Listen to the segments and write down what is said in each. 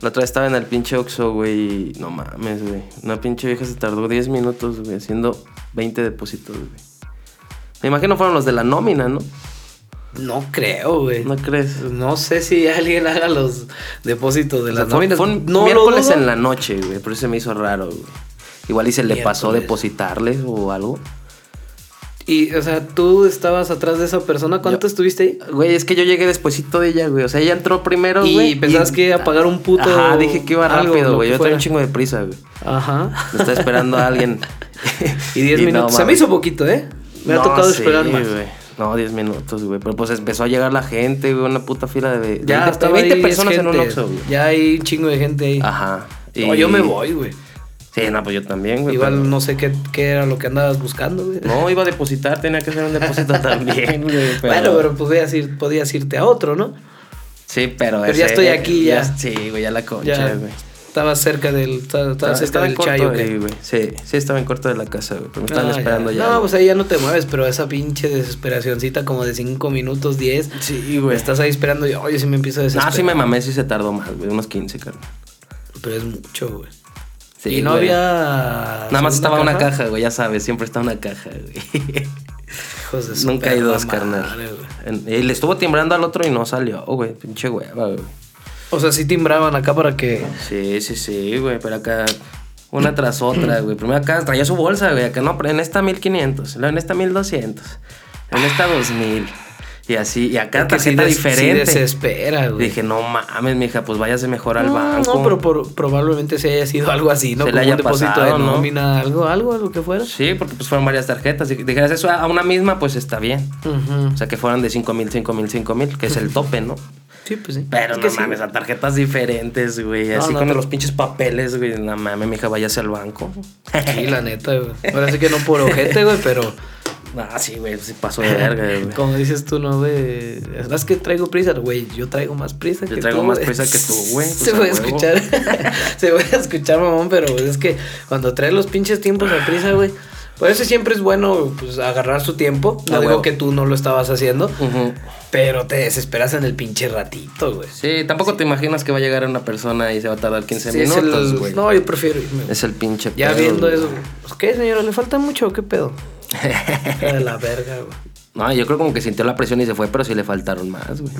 La otra vez estaba en el pinche Oxxo, güey. y No mames, güey. Una pinche vieja se tardó 10 minutos, güey, haciendo 20 depósitos, güey. Me imagino fueron los de la nómina, ¿no? No creo, güey. ¿No crees? No sé si alguien haga los depósitos de O sea, las fue, nóminas. fue un no miércoles en la noche, güey. Por eso se me hizo raro, güey. Igual y se le pasó depositarles o algo. Y, o sea, tú estabas atrás de esa persona. ¿Cuánto Yo- estuviste ahí? Güey, es que yo llegué despuesito de ella, güey. O sea, ella entró primero, Y güey. pensabas que iba a pagar un puto Ajá, dije que iba rápido, güey. Yo tenía un chingo de prisa, güey. Ajá. Me está esperando a alguien. Y 10 no minutos. Se me hizo poquito, ¿eh? Me ha tocado sí, esperar más. güey. No, 10 minutos, güey. Pero pues empezó a llegar la gente, güey. Una puta fila de, Ya 20, estaba 20 ahí, personas en un. Oxxo, güey. Ya hay un chingo de gente ahí. Ajá. No, yo me voy, güey. Sí, no, pues yo también, güey. Igual pero- no sé qué, qué era lo que andabas buscando, güey. No, iba a depositar, tenía que hacer un depósito también, güey. Bueno, pero podías, ir, podías irte a otro, ¿no? Sí, pero. Pero ya estoy aquí, ya. Sí, güey, ya la concha, Ya güey. estabas cerca del, estaba, estaba cerca Estaba del corto chayo, güey. Sí, sí, estaba en corto de la casa, güey. Pero me estaban Ah, esperando ya. No, güey. pues ahí ya no te mueves, pero esa pinche desesperacioncita como de 5 minutos, 10. Sí, güey. Estás ahí esperando y oye, sí me empiezo a desesperar. Ah, sí me mamé, sí se tardó más, güey. Unos 15, carnal. Pero es mucho, güey. Sí, y no güey. había. Nada más estaba una caja, güey, ya sabes, siempre está una caja, güey. Hijos de su Nunca hay dos, carnal. güey. Le estuvo timbrando al otro y no salió, güey. Pinche hueva, güey. O sea, sí timbraban acá para que. Sí, sí, sí, güey. Pero acá, una tras otra, güey. Primero acá traía su bolsa, güey. Acá no, pero en esta 1500, luego en esta 1200, en esta 2000. Y así, y acá sí tarjeta sí diferente. desespera, güey. Dije, no mames, mija, pues váyase mejor al No, banco. No, pero por- probablemente sí haya sido algo así, ¿no? Se le haya un depósito pasado, de ¿no? nómina, algo, algo, algo que fuera. Sí, porque pues fueron varias tarjetas. Si dijeras eso a una misma, pues está bien. O sea, que fueran de 5 mil, 5 mil, 5 mil, que es el tope, ¿no? Sí, pues sí. Pero Es no que sí. mames, a tarjetas diferentes, güey. No, Así no, con los pinches papeles, güey. No mames, mija, váyase al banco. Sí, la neta, güey. Ahora sí que no por ojete, güey, pero Ah, sí, güey, sí pasó de verga, güey. como dices tú, no, güey. Es que traigo prisa, güey. Yo traigo más prisa Yo que traigo tú, más güey. prisa que tú, güey, pues, Se a puede escuchar. Se puede escuchar, mamón, pero pues, es que cuando traes los pinches tiempos a prisa, güey. Por eso siempre es bueno, pues, agarrar su tiempo. No digo que tú no lo estabas haciendo, pero te desesperas en el pinche ratito, güey. Sí, tampoco te imaginas que va a llegar una persona y se va a tardar 15 Sí, es minutos, güey. No, yo prefiero irme. Es el pinche Ya pedo, viendo eso, ¿qué, señora? ¿Le falta mucho o qué pedo? De la verga, güey. No, yo creo como que sintió la presión y se fue, pero sí le faltaron más, güey.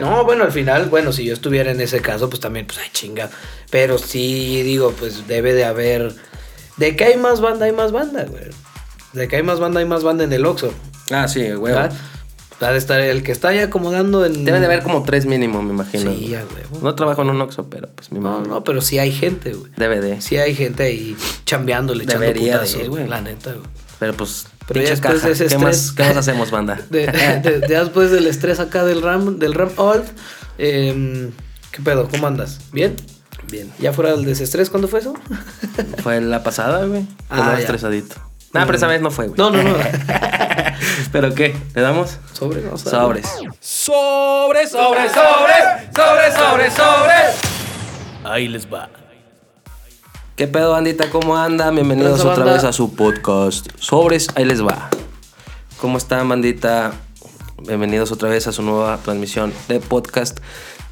No, bueno, al final, bueno, si yo estuviera en ese caso, pues también, pues, ay, chinga. Pero sí, digo, pues debe de haber. De que hay más banda, hay más banda, güey. De que hay más banda, hay más banda en el Oxxo. Ah, sí, güey. de estar el que está ahí acomodando en. Debe de haber como tres mínimo, me imagino. Sí, güey. a huevo. No trabajo en un Oxxo, pero pues me No, imagino. no, pero sí hay gente, güey. Debe de. Sí hay gente ahí chambeándole, echando Debería de, putazos, güey. La neta, güey. Pero pues, Pero ya después caja. de ese ¿Qué, estrés- más, ¿Qué más hacemos, banda? De, de- ya después del estrés acá del RAM, del RAM Alt, em, ¿qué pedo? ¿Cómo andas? ¿Bien? Bien. ¿Ya fuera del desestrés? ¿Cuándo fue eso? Fue la pasada, güey. Ah, estresadito. No, pero esa vez no fue, güey. No, no, no. ¿Pero qué? ¿Le damos? Sobre, no, sabe. Sobres. Sobre, sobre, sobre, sobre, sobre, sobre. Ahí les va. ¿Qué pedo, bandita? ¿Cómo andan? Bienvenidos otra banda. vez a su podcast. Sobres, ahí les va. ¿Cómo están, bandita? Bienvenidos otra vez a su nueva transmisión de podcast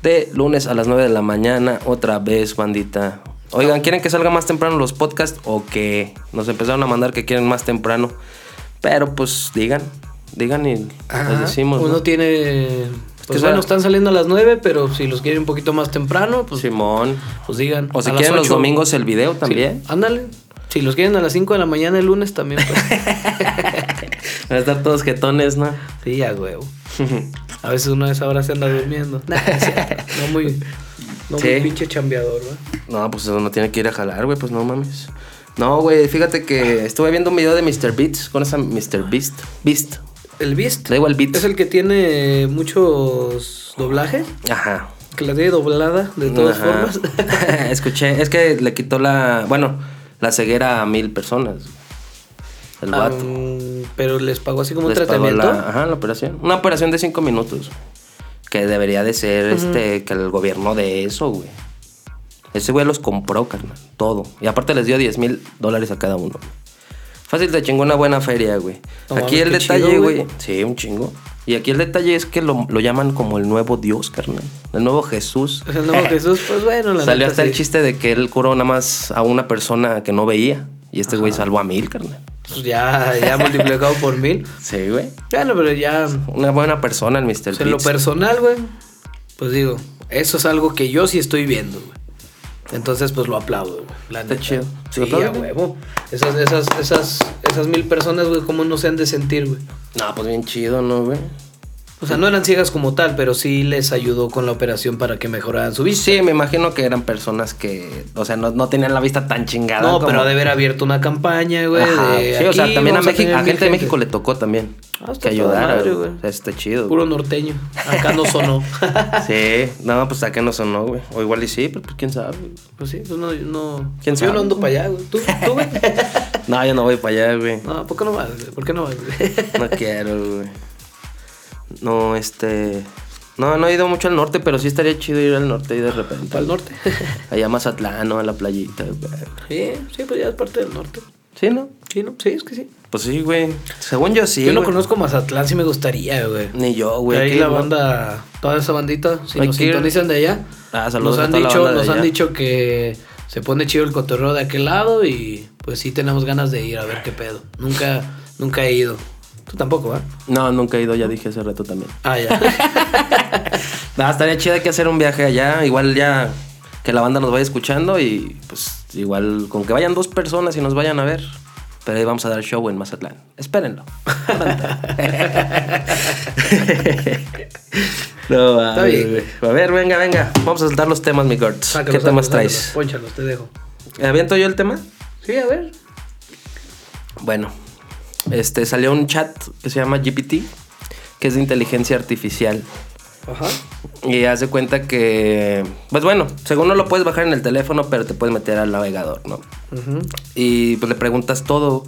de lunes a las 9 de la mañana. Otra vez, bandita. Oigan, ¿quieren que salga más temprano los podcasts o que nos empezaron a mandar que quieren más temprano? Pero pues digan, digan y Ajá. les decimos. Uno ¿no? tiene. Pues que, o sea- bueno, están saliendo a las 9, pero si los quieren un poquito más temprano, pues, Simón. pues digan. O si a quieren los 8. domingos el video Sí, también. ándale. Si los quieren a las 5 de la mañana el lunes también, pues. Van a estar todos jetones, ¿no? sí, ya, huevo. A veces uno a esa hora se anda durmiendo. Nah, no muy. No Sí. muy pinche chambeador, ¿verdad? No, pues uno tiene que ir a jalar, güey, pues no mames. No, güey, fíjate que estuve viendo un video de Mr. Beats con esa Mr. Beast. Beast. El Beast. Da igual Beats. Es el que tiene muchos doblajes. Ajá. Que la tiene doblada de todas Ajá. formas. Escuché, es que le quitó la, bueno, la ceguera a mil personas. El vato. Um, pero les pagó así como un Les tratamiento. la, ajá, la operación. Una operación de cinco minutos. Que debería de ser, este, que el gobierno de eso, güey. Ese güey los compró, carnal. Todo. Y aparte les dio 10 mil dólares a cada uno. Fácil te chingó una buena feria, güey. Aquí el detalle, chido, güey. Sí, un chingo. Y aquí el detalle es que lo, lo llaman como el nuevo Dios, carnal. El nuevo Jesús. El nuevo Jesús, pues bueno, la Salió neta, hasta el chiste de que él curó nada más a una persona que no veía. Y este güey salvó a mil, carnal. Pues ya, ya multiplicado por mil. Sí, güey. Bueno, pero ya Una buena persona el Mr. Pues en lo personal, güey, pues digo, eso es algo que yo sí estoy viendo, güey. Entonces, pues lo aplaudo, güey. La Está neta. chido. Sí, ¿Lo aplaudes, a huevo. Esas, esas, esas, esas mil personas, güey, ¿cómo no se han de sentir, güey? No, pues bien chido, ¿no, güey? O sea, no eran ciegas como tal, pero sí les ayudó con la operación para que mejoraran su vista. Sí, me imagino que eran personas que, o sea, no, no tenían la vista tan chingada. No, como- pero ha de haber abierto una campaña, güey. Sí, o sea, también a, México, a gente de. México le tocó también. Ah, que ayudara, madre, güey. O sea, Está chido. Puro norteño. Acá no sonó. Sí, no, pues acá no sonó, güey. O igual y sí, pero pues quién sabe. pues sí, pues no, no. ¿Quién Yo sabe? no ando para allá, güey. ¿Tú, tú, güey? No, yo no voy para allá, güey. No, ¿por qué no vas? güey? ¿Por qué no vas? güey? No quiero, güey. No, este. No, no he ido mucho al norte, pero sí estaría chido ir al norte y de repente. El norte. Allá a Mazatlán, ¿no? A la playita. Sí, sí, pues ya es parte del norte. ¿Sí, no? Sí, ¿no? Sí, es que sí. Pues sí, güey. Según yo sí. Yo no güey. conozco Mazatlán, sí me gustaría, güey. Ni yo, güey. Ahí aquí la no. banda, toda esa bandita, si Hay nos que ir. sintonizan de allá, Ah, saludos nos a han la dicho, de nos han allá. dicho que se pone chido el cotorreo de aquel lado y pues sí tenemos ganas de ir a ver qué pedo. Nunca, nunca he ido. Tú tampoco, ¿ah? No, nunca he ido, ya dije hace rato también. Ah, ya. No, estaría chido hay que hacer un viaje allá. Igual ya que la banda nos vaya escuchando y pues igual con que vayan dos personas y nos vayan a ver. Pero ahí vamos a dar show en Mazatlán. Espérenlo. No, Está ay, bien. A ver, venga, venga. Vamos a soltar los temas, mi Gords. Sácalo, ¿Qué temas traes? Pónchalos, te dejo. ¿Aviento yo el tema? Sí, a ver. Bueno, este salió un chat que se llama GPT, que es de inteligencia artificial. Ajá. Y haz de cuenta que, pues bueno, según no lo puedes bajar en el teléfono, pero te puedes meter al navegador, ¿no? Ujú. Y pues le preguntas todo.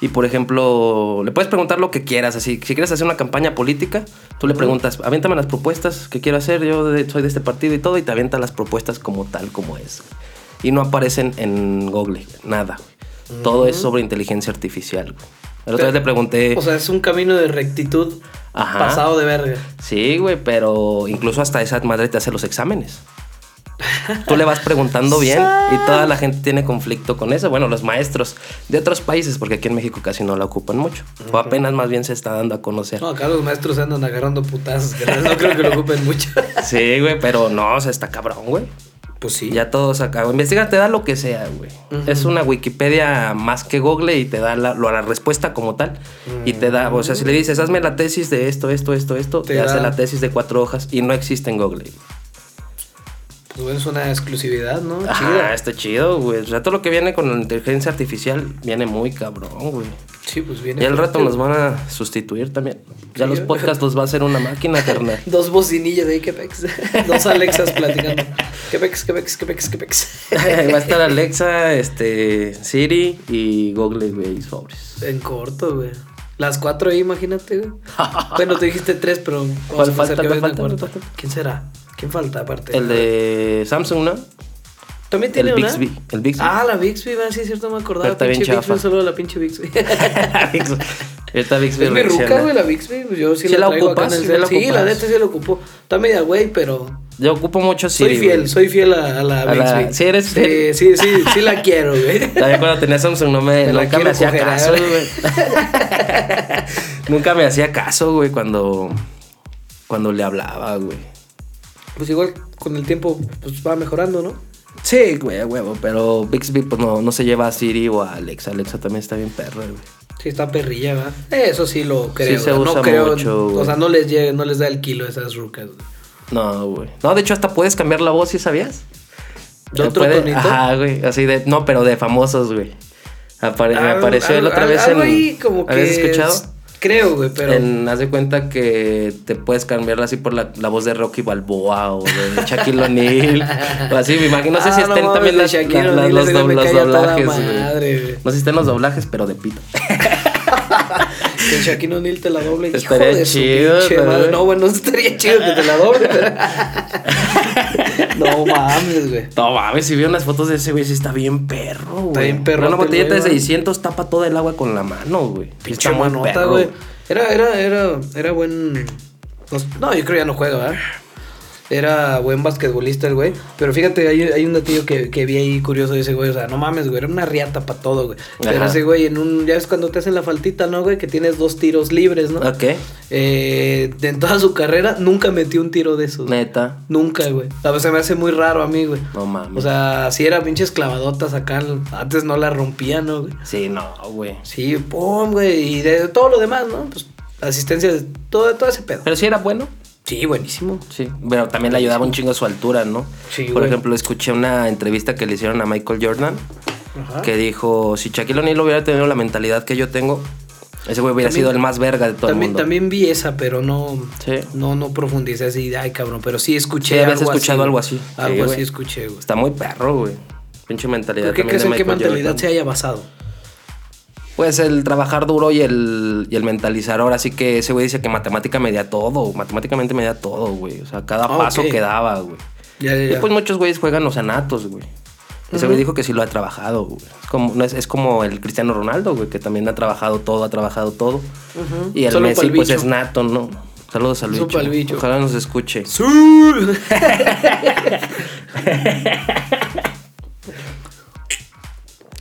Y por ejemplo, le puedes preguntar lo que quieras. Así, si quieres hacer una campaña política, tú le preguntas, aviéntame las propuestas que quiero hacer. Yo de- soy de este partido y todo. Y te avienta las propuestas como tal, como es. Y no aparecen en Google, nada. Todo es sobre inteligencia artificial. güey. La otra vez le pregunté. O sea, es un camino de rectitud Ajá. pasado de verga. Sí, güey, pero incluso hasta esa madre te hace los exámenes. Tú le vas preguntando bien y toda la gente tiene conflicto con eso. Bueno, los maestros de otros países, porque aquí en México casi no la ocupan mucho. O apenas más bien se está dando a conocer. No, acá los maestros andan agarrando putazos. No creo que lo ocupen mucho. Sí, güey, pero no, o sea, está cabrón, güey. Pues sí. Ya todos acá. Investiga, te da lo que sea, güey. Es una Wikipedia más que Google y te da la, la respuesta como tal. Y te da, o sea, si le dices, hazme la tesis de esto, esto, esto, esto, te, Te hace la tesis de cuatro hojas y no existe en Google. Pues es una exclusividad, ¿no? Chida. está chido, güey. O sea, todo lo que viene con la inteligencia artificial viene muy cabrón, güey. Sí, pues viene. Y al rato nos van a sustituir también. Ya Sí, los podcasts los va a hacer una máquina, carnal. Dos bocinillas ahí, que pex. Dos Alexas platicando. Que pex, que pex, que pex, que pex. va a estar Alexa, este, Siri y Google, güey, sobres. En corto, güey. Las cuatro ahí, imagínate, güey. Bueno, te dijiste tres, pero vamos ¿Cuál a falta? que ¿Cuál ves una falta? cuarta. ¿Cuál falta? ¿Quién será? ¿Quién falta aparte? El de Samsung, ¿no? ¿También tiene el una? Bixby. El Bixby. Ah, la Bixby, va, sí, es cierto, me acordaba. Pero está bien pinche Bixby, chafa. a la pinche Bixby. Esta Bixby es mi ruca, reacciona. güey, la Bixby. pues Yo sí, ¿Sí la, la traigo ocupas? acá en el ¿Sí cel. la Sí, la ocupas? neta sí la ocupo. Está media güey, pero Yo ocupo mucho Siri. soy fiel, güey. soy fiel a, a la A la- Bixby. ¿Sí eres fiel? Sí, sí, sí, sí la quiero, güey. Todavía cuando tenía Samsung no me, Me la nunca me hacía coger, caso, ¿eh? güey. nunca me hacía caso, güey, cuando, cuando le hablaba, güey. Pues igual con el tiempo pues va mejorando, ¿no? Sí, güey, a huevo, pero Bixby pues no, no se lleva a Siri o a Alexa. Alexa también está bien perra, güey. Sí, está perrilla, ¿verdad? Eso sí lo creo. se güey. usa no creo, mucho. O sea, no les llega, no les da el kilo a esas rucas. güey. No, güey. No, de hecho hasta puedes cambiar la voz, ¿sí sabías? ¿De otro puede- tonito? Ajá, güey, así de... No, pero de famosos, güey. Apare- me apareció la otra vez en... ahí como que ¿Habías escuchado? Creo, güey, pero En, haz de cuenta que te puedes cambiarla así por la, la voz de Rocky Balboa o de Shaquille O'Neal. o así, me imagino. No sé si Ah, no estén también las, las- O'Neal, los, me los doblajes, madre, güey. No sé si estén los doblajes, pero de pito. que Shaquille O'Neal te la doble. Hijo Estaría su chido, pinche pero- madre. No, bueno, estaría chido que te la doble, pero... no mames, güey. No mames, si vi unas fotos de ese güey, sí está bien perro, güey. bien perrote Una el botellita de güey, güey. 600 tapa toda el agua con la mano, güey. Pinche está manota, perro. güey. Era, era, era, era buen. pues, No, yo creo ya no juega, ¿verdad? Era buen basquetbolista el güey. Pero fíjate, hay, hay un datillo que, que vi ahí curioso de ese güey. O sea, no mames, güey. Era una riata para todo, güey. Pero Ajá. ese güey en un. Ya ves cuando te hacen la faltita, ¿no, güey? Que tienes dos tiros libres, ¿no? Ok. Eh, en toda su carrera nunca metió un tiro de esos. Neta. Nunca, güey. Sea, se me hace muy raro a mí, güey. No mames. O sea, si era pinches clavadotas acá, antes no la rompían, ¿no, güey? Sí, no, güey. Sí, pum, güey. Y de todo lo demás, ¿no? Pues asistencia, todo, todo ese pedo. Pero sí era bueno. Sí, buenísimo. Sí, pero también le ayudaba un chingo a su altura, ¿no? Sí, Por güey. ejemplo, escuché una entrevista que le hicieron a Michael Jordan Ajá. que dijo, si Shaquille O'Neal hubiera tenido la mentalidad que yo tengo, ese güey hubiera También- sido el más verga de todo también, el mundo. también vi esa, pero no, Sí. no, no profundicé así, ay cabrón, pero sí escuché Sí, habías algo escuchado así, algo así. Sí, Algo así güey. escuché, güey. Está muy perro, güey. Pinche mentalidad ¿Por qué crees de en qué Michael mentalidad Jordan. se haya basado? Pues el trabajar duro y el, y el mentalizar. Ahora sí que ese güey dice que matemática medía todo. Matemáticamente medía todo, güey. O sea, cada Ah, paso que daba, güey. Ya, ya, Y pues muchos güeyes juegan los anatos, güey. Ese güey dijo que sí lo ha trabajado, güey. Es como, no es, es como el Cristiano Ronaldo, güey, que también ha trabajado todo, ha trabajado todo. Ujú. Y el Solo Messi, pues es nato, ¿no? Saludos al bicho. bicho. Ojalá nos escuche.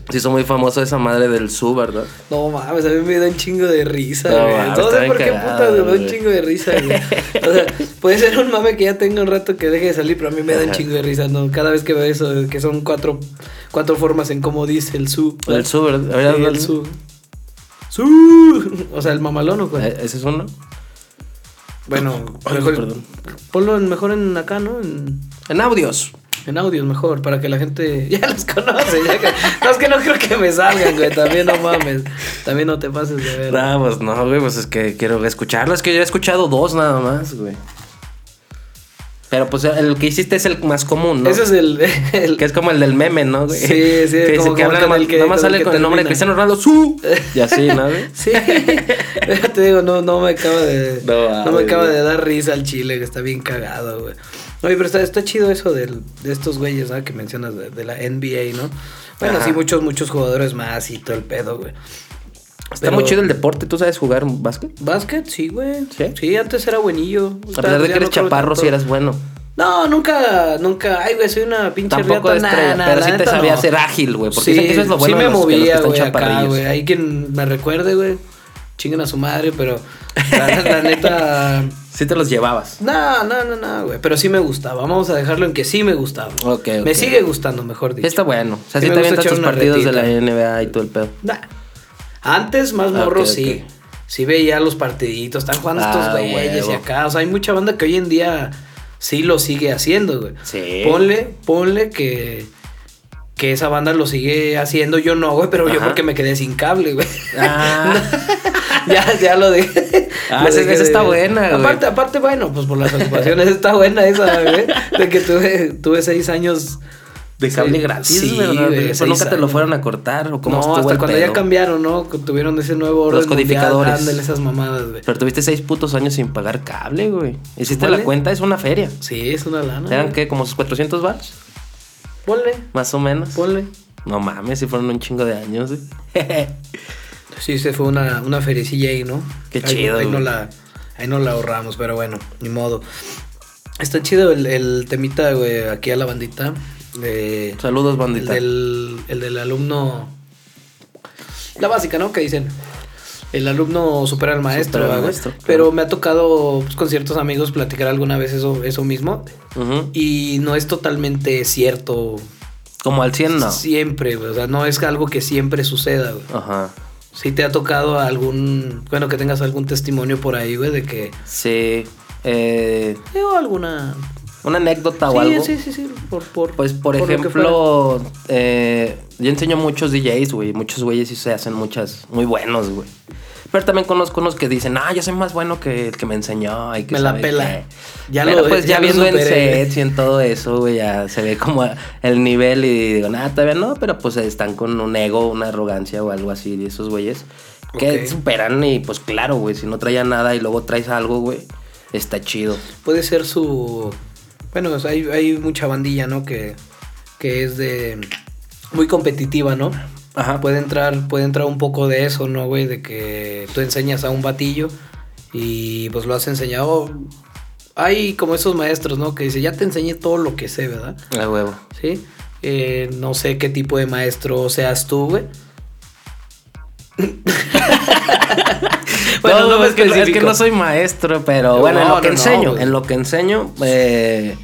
Sí, hizo muy famoso esa madre del Su, ¿verdad? No mames, a mí me da un chingo de risa, No güey. no sé por qué puta me da un chingo de risa, güey. O sea, puede ser un mame que ya tenga un rato que deje de salir, pero a mí me da un chingo de risa, ¿no? Cada vez que veo eso, que son cuatro, cuatro formas en cómo dice el su. El Su, ¿verdad? Ver, Sí, el su. Su. O sea, el mamalón, ¿o cuál? Eh, ¿Ese es uno? Bueno, Ay, mejor, perdón. ponlo en- mejor en acá, ¿no? En, En audios. En audios mejor, para que la gente ya los conoce. Ya que, no, es que no creo que me salgan, güey. También no mames. También no te pases de ver. No, pues no, güey, pues es que quiero escucharlo. Es que yo he escuchado dos nada más, güey. Pero pues el que hiciste es el más común, ¿no? Ese es el. el- Que es como el del meme, ¿no, güey? Sí, sí, que, dice como- que como habla con nomás- el que- nada más con el sale con el nombre de. Cristiano Ronaldo, ¡su! Y así, ¿no, güey? Sí, te digo, no, no me acaba de. No, No, me acaba de dar risa al chile, que está bien cagado, güey. Oye, pero está, está chido eso del, de estos güeyes, ¿sabes? Que mencionas de, de la NBA, ¿no? Bueno, Ajá. sí, muchos, muchos jugadores más y todo el pedo, güey. Está Pero- muy chido el deporte. ¿Tú sabes jugar básquet? Básquet, sí, güey. ¿Sí? ¿Sí? antes era buenillo. A pesar de que eres chaparro, si eras bueno. No, nunca, nunca. Ay, güey, soy una pinche Tampoco riata. estrella, pero sí te sabía no. ser ágil, güey. Porque sí, que eso es lo bueno sí me movía, güey, acá, güey. Hay quien me recuerde, güey. Chinguen a su madre, pero la, la neta... Sí te los llevabas. No, no, no, no, güey. Pero sí me gustaba. Vamos a dejarlo en que sí me gustaba. Ok, ok. Me sigue gustando, mejor dicho. Está bueno. O sea, Sí sí te avientas tus partidos de la. NBA y todo el pedo. Nah. Antes, más morro, ok, sí. Sí veía los partiditos. Están jugando Ah, estos güeyes y acá. O sea, hay mucha banda que hoy en día sí lo sigue haciendo, güey. Sí. Ponle, ponle que, que esa banda lo sigue haciendo. Yo no, güey, pero yo porque me quedé sin cable, güey. Ah. ya, ya lo dejé. Ah, lo esa- de- está buena, güey. Aparte, aparte, bueno, pues por las ocupaciones está buena esa, güey. De que tuve, tuve seis años. De cable Sí, gratis, sí, ¿verdad? güey, Pero nunca te lo fueron a cortar o cómo no, hasta cuando ya cambiaron, ¿no? Tuvieron ese nuevo Los orden mundial, codificadores. ándale, esas mamadas, güey. Pero tuviste seis putos años sin pagar cable, güey. Hiciste Vale. la cuenta, es una feria. Sí, es una lana. ¿Eran güey. qué? ¿Como sus 400 bars? Ponle, Más o menos. ponle. No mames, si fueron un chingo de años, güey. Sí, se fue una, una feriecilla ahí, ¿no? Qué Ahí- chido, Ahí no, la, ahí no la ahorramos, pero bueno, ni modo. Está chido el, el temita, güey, aquí a la bandita. Saludos, el, bandita. del, el del alumno. La básica, ¿no? Que dicen. El alumno supera al maestro, Supera al maestro, claro. Pero me ha tocado pues, con ciertos amigos platicar alguna vez eso, eso mismo. Y no es totalmente cierto Como al 100, no. siempre, güey. O sea, no es algo que siempre suceda, güey. Ajá. Si te ha tocado algún, bueno, que tengas algún testimonio por ahí, güey, de que... Sí. Eh, O alguna... una anécdota o sí, algo. sí, sí, sí, por, por, Pues, por, que ejemplo, eh, yo enseño muchos DJs, güey. Muchos güeyes y se hacen muchas, muy buenos, güey. Pero también conozco unos que dicen, ah, yo soy más bueno que el que me enseñó. Y que Me la pela. qué". Ya Pero lo- pues ya, viendo en sets y en todo eso, güey, ya se ve como el nivel y digo, nada, todavía no, pero pues están con un ego, una arrogancia o algo así de esos güeyes. Que superan y pues claro, güey, si no traía nada y luego traes algo, güey, está chido. Puede ser su... Bueno, o sea, hay, hay mucha bandilla, ¿no? Que, que es de... Muy competitiva, ¿no? Ajá. Puede entrar, puede entrar un poco de eso, ¿no, güey? De que tú enseñas a un batillo y pues lo has enseñado. Hay como esos maestros, ¿no? Que dice, ya te enseñé todo lo que sé, ¿verdad? A huevo. ¿Sí? Eh, no sé qué tipo de maestro seas tú, güey. Bueno, no, me es, que, es que no soy maestro, pero No, bueno, en lo no, que no, enseño, en lo que enseño, eh,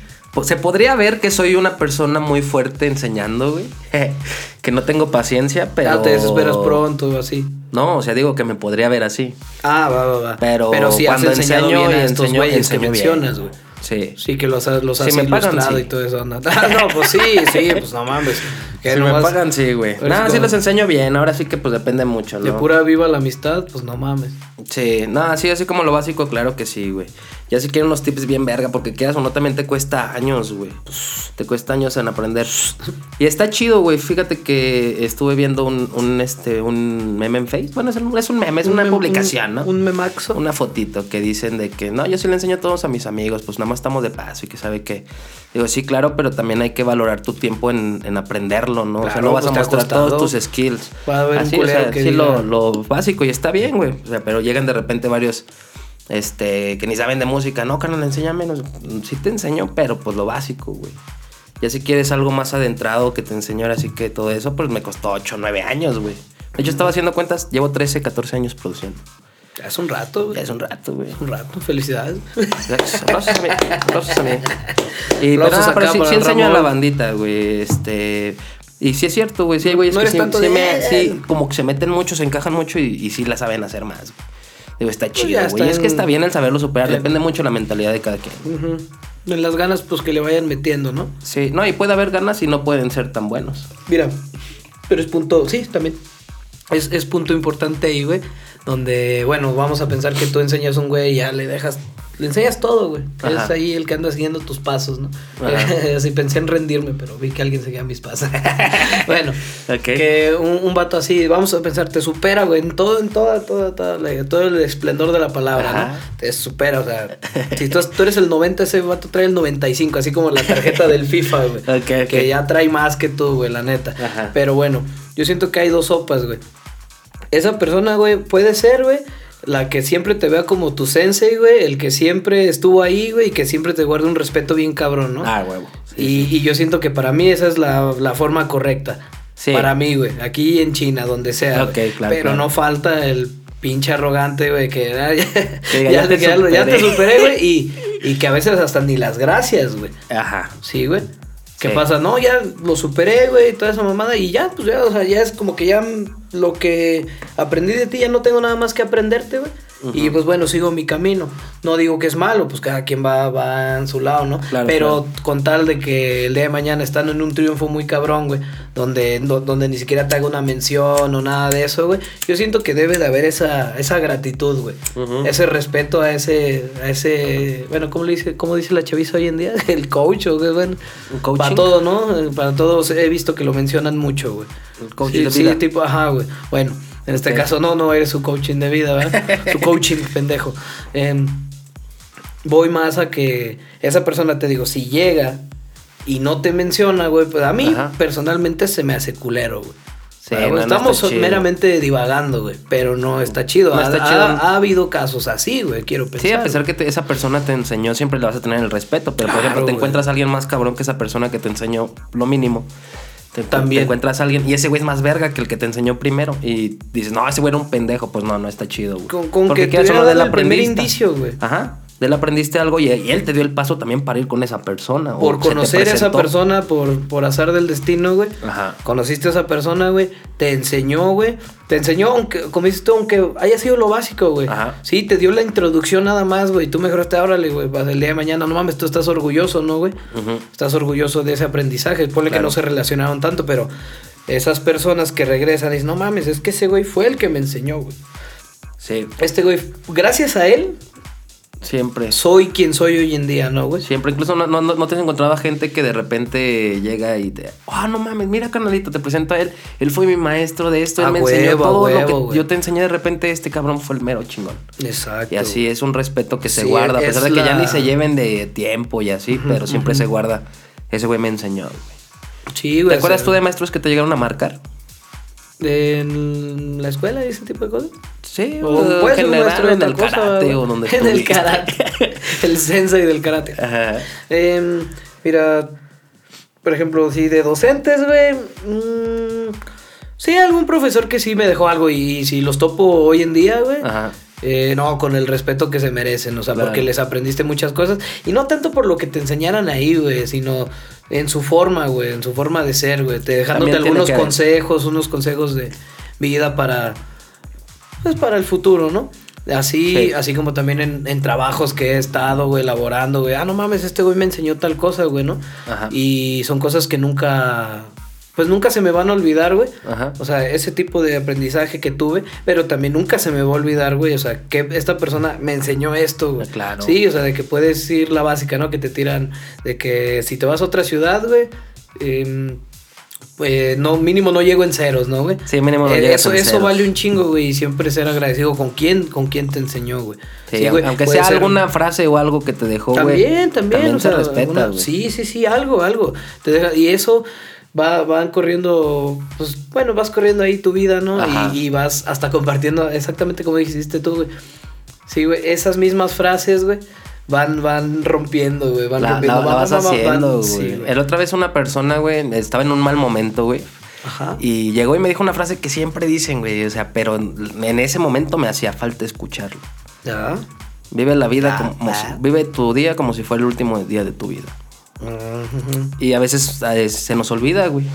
se podría ver que soy una persona muy fuerte enseñando, güey. que no tengo paciencia, pero. Ah, te desesperas pronto o así. No, o sea, digo que me podría ver así. Ah, va, va, va. Pero, Pero has cuando enseñado enseño bien a estos enseño, güeyes que mencionas, güey. Sí. Sí, que los has, los Si has me pagan, ilustrado sí. y todo eso. ¿no? Ah, no, pues sí, sí, pues no mames. Que Si me pagan, sí, güey. Nada, sí los enseño bien. Ahora sí que pues depende mucho, ¿no? De pura viva la amistad, pues no mames. Sí, nada, sí, así como lo básico, claro que sí, güey. Ya si quieren unos tips bien verga, porque quieras o no, también te cuesta años, güey. Te cuesta años en aprender. Y está chido, güey. Fíjate que estuve viendo un, un, este, un meme en Facebook. Bueno, es un, es un meme, es una Un mem- publicación, un- ¿no? Un memaxo. Una fotito que dicen de que no, yo sí le enseño a todos a mis amigos, pues nada más estamos de paso y que sabe que. Digo, sí, claro, pero también hay que valorar tu tiempo en, en aprenderlo, ¿no? o sea, no vas pues, a ha mostrar todos tus skills. Va a haber un Así, o culero sea, que sí, diga- lo, lo básico y está bien, güey. O sea, pero llegan de repente varios este que ni saben de música. No, carnal, enséñame. Sí te enseño, pero pues lo básico, güey. Ya si quieres algo más adentrado que te enseño ahora sí que todo eso, pues me costó 8 o 9 años, güey. De hecho, estaba haciendo cuentas, llevo 13, 14 años produciendo. Ya es un rato, güey. Ya es un rato, güey. Un rato, felicidades. A mí, aplausos a mí. Y pero, acá sí, sí enseño a la bandita, güey. Este. Y sí es cierto, güey. Sí hay güeyes No que eres sí, tanto sí de- me- sí, como que se meten mucho, se encajan mucho y, y sí la saben hacer más, güey. Digo, está chido, Pues ya güey. Es que está bien el saberlo superar. en- Depende mucho de la mentalidad de cada quien. En las ganas, pues que le vayan metiendo, ¿no? Sí, no, y puede haber ganas y no pueden ser tan buenos. Mira, pero es punto, sí, también. Es, es punto importante ahí, güey. Donde, bueno, vamos a pensar que tú enseñas a un güey y ya le dejas, le enseñas todo, güey. Ajá. Es ahí el que anda siguiendo tus pasos, ¿no? Así pensé en rendirme, pero vi que alguien seguía mis pasos. bueno, que un, un vato así, vamos a pensar, te supera, güey, en todo, en toda, toda, toda la- todo el esplendor de la palabra, Ajá. ¿no? Te supera, o sea, si tú, tú eres el 90, ese vato trae el 95, así como la tarjeta del FIFA, güey. Ok, ok. Que ya trae más que tú, güey, la neta. Ajá. Pero bueno, yo siento que hay dos sopas, güey. Esa persona, güey, puede ser, güey, la que siempre te vea como tu sensei, güey, el que siempre estuvo ahí, güey, y que siempre te guarda un respeto bien cabrón, ¿no? Ah, huevo. Sí, y, y yo siento que para mí esa es la, la forma correcta. Sí. Para mí, güey, aquí en China, donde sea. Ok, claro, Pero claro. no falta el pinche arrogante, güey, que ya, diga, ya ya te, te ya lo- ya te superé. güey, y, y que a veces hasta ni las gracias, güey. Ajá. Sí, güey. ¿Qué Sí. pasa? No, ya lo superé, güey, toda esa mamada. Y ya, pues ya, o sea, ya es como que ya lo que aprendí de ti, ya no tengo nada más que aprenderte, güey. Y pues bueno, sigo mi camino. No digo que es malo, pues cada quien va, va en su lado, ¿no? Claro, Pero con tal de que el día de mañana están en un triunfo muy cabrón, güey, donde, do- donde ni siquiera te haga una mención o nada de eso, güey. Yo siento que debe de haber esa, esa gratitud, güey. Ese respeto a ese, a ese, bueno, ¿cómo le dice, cómo dice la chaviza hoy en día? El coach, qué, bueno. Para todo, ¿no? Para todos he visto que lo mencionan mucho, güey. El coach sí, de sí, vida. tipo, ajá, güey. Bueno, en este caso no, no eres su coaching de vida, ¿verdad? su coaching pendejo. Em, voy más a que esa persona, te digo, si llega y no te menciona, güey, pues a mí Ajá. personalmente se me hace culero, güey. Sí, no, Estamos meramente divagando, güey, pero no está chido. No Ha- está ha, chido. ha habido casos así, güey, quiero pensar. Sí, a pesar que te- esa persona te enseñó, siempre le vas a tener el respeto. Pero, por ejemplo, te güey. encuentras a alguien más cabrón que esa persona que te enseñó lo mínimo. Te, También. te encuentras a alguien y ese güey es más verga que el que te enseñó primero. Y dices, no, ese güey era un pendejo. Pues no, no está chido, güey. Con, con Porque que no, de él el primer indicio, güey. Ajá. De él aprendiste algo y, él te dio el paso también para ir con esa persona. o Por te conocer a esa persona, por, por azar del destino, güey. Ajá. Conociste a esa persona, güey. Te enseñó, güey. Te enseñó, aunque, como dices tú, aunque haya sido lo básico, güey. Ajá. Sí, te dio la introducción nada más, güey. Tú mejoraste, órale, güey. Para el día de mañana, no mames, tú estás orgulloso, ¿no, güey? Estás orgulloso de ese aprendizaje. Ponle que no se relacionaron tanto, pero esas personas que regresan dicen, no mames, es que ese güey fue el que me enseñó, güey. Sí, Este güey, gracias a él, siempre. soy quien soy hoy en día, ¿no, güey? Siempre, incluso no, no, no te has encontrado a gente que de repente llega y te. Ah, no mames, mira, carnalito, te presento a él. Él fue mi maestro de esto, él A me enseñó huevo, todo lo que güey. yo te enseñé de repente. Este cabrón fue el mero chingón. Exacto. Y así es un respeto que se guarda, a pesar es de que ya ni se lleven de tiempo y así, pero siempre se guarda. Ese güey me enseñó, güey. Sí, ¿Te güey. acuerdas o sea, tú de maestros que te llegaron a marcar? En la escuela y ese tipo de cosas. Sí, O en puede ser maestro en el cosa, karate o donde En el karate. el sensei del karate. Ajá. Em, mira, por ejemplo, sí, de docentes, güey. mm, sí, algún profesor que sí me dejó algo y, si los topo hoy en día, güey. Ajá. eh, no, con el respeto que se merecen, o sea, Claro. porque les aprendiste muchas cosas. Y no tanto por lo que te enseñaran ahí, güey, sino en su forma, güey, en su forma de ser, güey. Te dejándote También algunos consejos, unos consejos de vida para, pues, para el futuro, ¿no? Así, Sí. así como también en, en trabajos que he estado, güey, elaborando, güey. Ah, no mames, este güey me enseñó tal cosa, güey, ¿no? Ajá. Y son cosas que nunca, pues nunca se me van a olvidar, güey. Ajá. O sea, ese tipo de aprendizaje que tuve, pero también nunca se me va a olvidar, güey. O sea, que esta persona me enseñó esto, güey. Claro. Sí, o sea, de que puedes ir la básica, ¿no? Que te tiran, de que si te vas a otra ciudad, güey, em, eh, no, mínimo no llego en ceros, ¿no, güey? Sí, mínimo no Eh, llegas eso, en eso ceros. vale un chingo, güey, y siempre ser agradecido con quién, con quién te enseñó, güey. Sí, güey, aunque sea ser- alguna frase o algo que te dejó, güey. también, también, o se sea, respeta, alguna- sí, sí, sí, algo, algo. Te deja, y eso va, van corriendo, pues bueno, vas corriendo ahí tu vida, ¿no? Y, y vas hasta compartiendo exactamente como dijiste tú, güey. Sí, güey, esas mismas frases, güey, van, van rompiendo, güey, van La, rompiendo. la- la vas haciendo, sí. El otra vez una persona, güey, estaba en un mal momento, güey. Ajá. Y llegó y me dijo una frase que siempre dicen, güey. O sea, pero en ese momento me hacía falta escucharlo. Ya. Vive la vida Ah, como. ah. vive tu día como si fuera el último día de tu vida. Y a veces eh, se nos olvida, güey.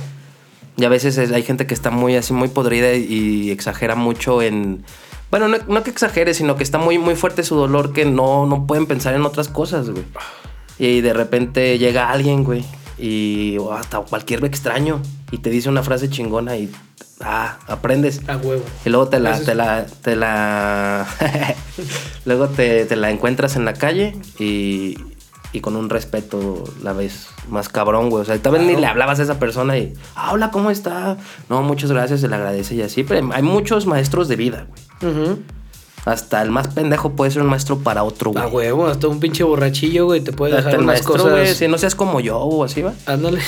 Y a veces es- hay gente que está muy así, muy podrida y exagera mucho en. Bueno, no, no que exagere, sino que está muy, muy fuerte su dolor que no, no pueden pensar en otras cosas, güey. Y de repente llega alguien, güey. Y hasta cualquier extraño. Y te dice una frase chingona y. Ah, aprendes. A huevo. Y luego te la, es- te la, te la, luego te, te la encuentras en la calle y, y con un respeto la ves más cabrón, güey. O sea, tal vez ni le hablabas a esa persona y, ah, hola, ¿cómo está? No, muchas gracias, se le agradece y así. Pero hay muchos maestros de vida, güey. Ujú. Hasta el más pendejo puede ser un maestro para otro, güey. A huevo, hasta un pinche borrachillo, güey, te puede Hasta dejar el unas maestro, cosas. güey, si no seas como yo o así, va. Ándale.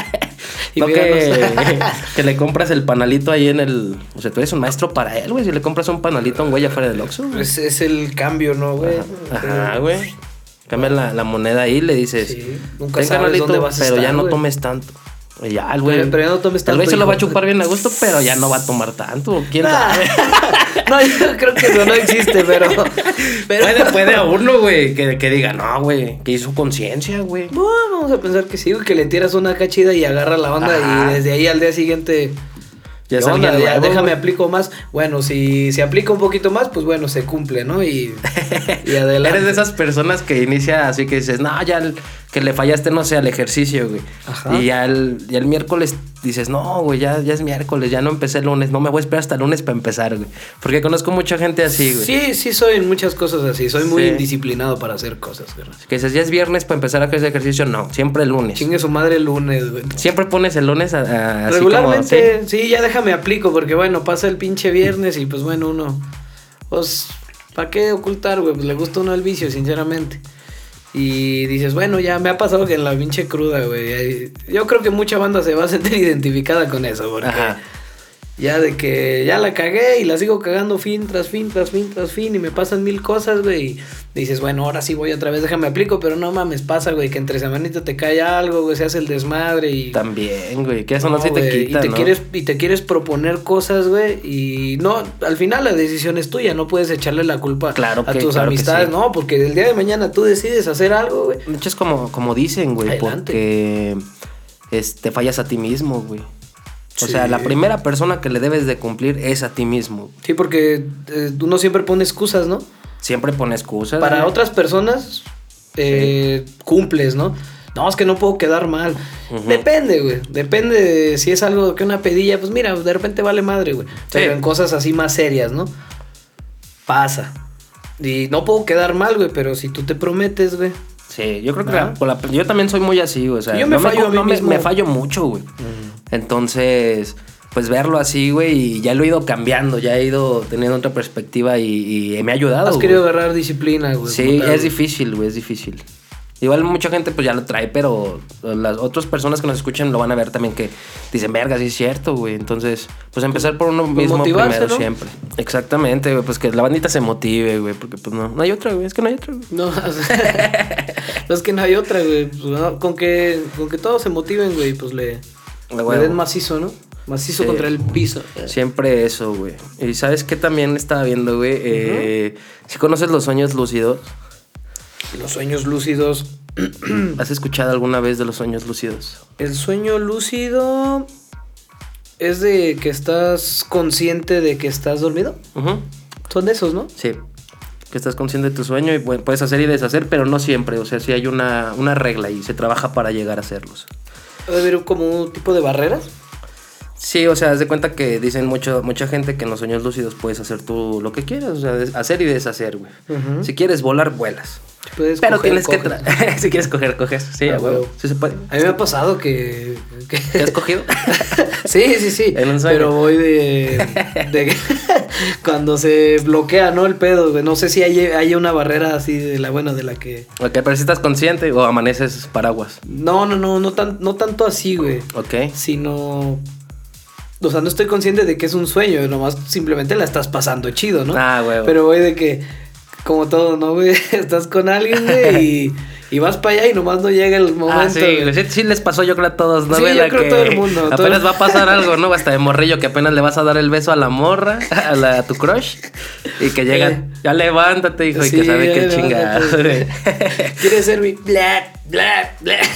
y no que, que le compras el panalito ahí en el... O sea, tú eres un maestro para él, güey. Si le compras un panalito a un güey afuera del Oxxo, güey. es, es el cambio, ¿no, güey? Ajá, güey. Cambia la, la moneda ahí y le dices. Sí, nunca "Ten, sabes dónde vas a Pero ya no güey". tomes tanto. Y ya, el güey. Pero- pero ya no tomes El tanto, güey se lo va a chupar bien a gusto, pero ya no va a tomar tanto. ¿Quién Ah, sabe? no, yo creo que eso no existe, pero. pero Puede, puede a uno, güey, que, que diga, no, güey, que hizo conciencia, güey. Bueno, vamos a pensar que sí, güey, que le tiras una cachida y agarra la banda Ajá. y desde ahí al día siguiente. Ya ¿qué es onda? Ya, nuevo, déjame aplico más. Bueno, si se aplica un poquito más, pues bueno, se cumple, ¿no? Y, y adelante. Eres de esas personas que inicia así que dices, no, ya que le fallaste, no sé, al ejercicio, güey. Ajá. Y ya el, ya el miércoles dices, no, güey, ya, ya es miércoles, ya no empecé el lunes, no me voy a esperar hasta el lunes para empezar, güey. Porque conozco mucha gente así, güey. Sí, sí, soy en muchas cosas así. Soy muy Sí. indisciplinado para hacer cosas, güey. Que dices, ya es viernes para empezar a hacer ejercicio, no, siempre el lunes. Chingue su madre el lunes, güey. Siempre pones el lunes a- a- Regularmente, como, sí, ya déjame aplico, porque bueno, pasa el pinche viernes y pues bueno, uno, pues, ¿para qué ocultar, güey? Pues le gusta uno el vicio, sinceramente. Y dices, bueno, ya me ha pasado que en la pinche cruda, güey. Yo creo que mucha banda se va a sentir identificada con eso, porque Ajá. Ya de que ya la cagué y la sigo cagando fin tras fin, tras fin, tras fin, y me pasan mil cosas, güey. Y dices, bueno, ahora sí voy otra vez, déjame aplico, pero no mames, pasa, güey, que entre semanita te cae algo, güey, se hace el desmadre y. También, güey, que eso no, se te quita, y te ¿no? quieres y te quieres proponer cosas, güey, y no, al final la decisión es tuya, no puedes echarle la culpa Claro a que- tus claro amistades, sí. no, porque el día de mañana tú decides hacer algo, güey. De hecho, es como, como dicen, güey, porque es- te fallas a ti mismo, güey. O Sí. sea, la primera persona que le debes de cumplir es a ti mismo. Sí, porque eh, uno siempre pone excusas, ¿no? Siempre pone excusas. Para otras personas eh, cumples, ¿no? No, es que no puedo quedar mal. Depende, güey. Depende de si es algo que una pedilla, pues mira, de repente vale madre, güey. Pero Sí. en cosas así más serias, ¿no? Pasa. Y no puedo quedar mal, güey, pero si tú te prometes, güey. Sí, yo creo que la- yo también soy muy así, güey. O sea, Yo me no fallo no me, fallo mucho, güey. Entonces, pues verlo así, güey, y ya lo he ido cambiando, ya he ido teniendo otra perspectiva y, y me ha ayudado. Has querido agarrar disciplina, güey. Sí, es difícil, güey, es difícil. Igual mucha gente pues ya lo trae, pero las otras personas que nos escuchan lo van a ver también que dicen, verga, sí es cierto, güey. Entonces, pues empezar por uno mismo motivarse, primero ¿no? siempre. Exactamente, güey. Pues que la bandita se motive, güey. Porque pues no, no hay otra, güey. Es que no hay otra, güey. No, o sea, es que no hay otra, güey. Pues, no, con, que, con que todos se motiven, güey, pues le, le den macizo, ¿no? Macizo Sí. contra el piso. Siempre eso, güey. Y sabes qué también estaba viendo, güey. Eh, Si conoces los sueños lúcidos, Los sueños lúcidos. ¿has escuchado alguna vez de los sueños lúcidos? El sueño lúcido es de que estás consciente de que estás dormido. Son de esos, ¿no? Sí. Que estás consciente de tu sueño y pu- puedes hacer y deshacer, pero no siempre. O sea, sí hay una, una regla y se trabaja para llegar a hacerlos. Debe haber como un tipo de barreras. Sí, o sea, haz de cuenta que dicen mucho, mucha gente que en los sueños lúcidos puedes hacer tú lo que quieras, o sea, hacer y deshacer, güey. Si quieres volar, vuelas. Puedes Pero coger, tienes que... coges. tra- si quieres coger, coges. Sí, Ah, a huevo. Sí se puede. A mí me ha pasado que... que- ¿Te has cogido? Sí, sí, sí. En un sueño. Pero voy de. de cuando se bloquea, ¿no? El pedo, güey. No sé si hay, hay una barrera así de la buena de la que. ok, pero si estás consciente o amaneces paraguas. No, no, no, no, tan, no tanto así, güey. Ok. Sino. O sea, no estoy consciente de que es un sueño, nomás simplemente la estás pasando chido, ¿no? Ah, huevo. Pero, güey, de que, como todo, ¿no, güey? Estás con alguien, güey, y, y vas para allá y nomás no llega el momento. Ah, sí, sí, sí les pasó yo creo a todos, ¿no? Sí, güey? yo creo que todo el mundo, Apenas va a pasar algo, ¿no? Hasta de morrillo que apenas le vas a dar el beso a la morra, a, la, a tu crush, y que llega, Eh. ya levántate, hijo, y que sabe qué güey. ¿Quieres ser mi bla, bla, bla?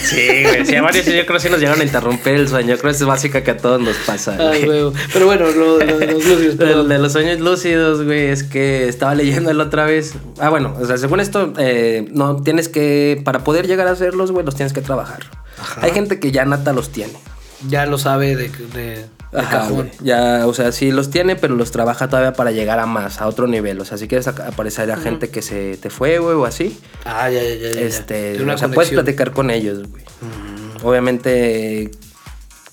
Sí, güey, sí, a varios yo creo que sí nos llegan a interrumpir el sueño, creo que es básica que a todos nos pasa, Ah, güey. Pero bueno, lo, lo de los lúcidos, perdón. de los sueños lúcidos, güey, es que estaba leyendo la otra vez. Ah, bueno, o sea, según esto, eh, no tienes que, para poder llegar a hacerlos, güey, los tienes que trabajar. Hay gente que ya nata los tiene. Ya lo sabe de, de Ajá, cajón. güey. Ya, o sea, sí los tiene, pero los trabaja todavía para llegar a más, a otro nivel. O sea, si quieres aparecer a gente que se te fue, güey, o así, Ah, ya, ya, ya. ya. este, una o sea, puedes platicar con ellos, güey. Obviamente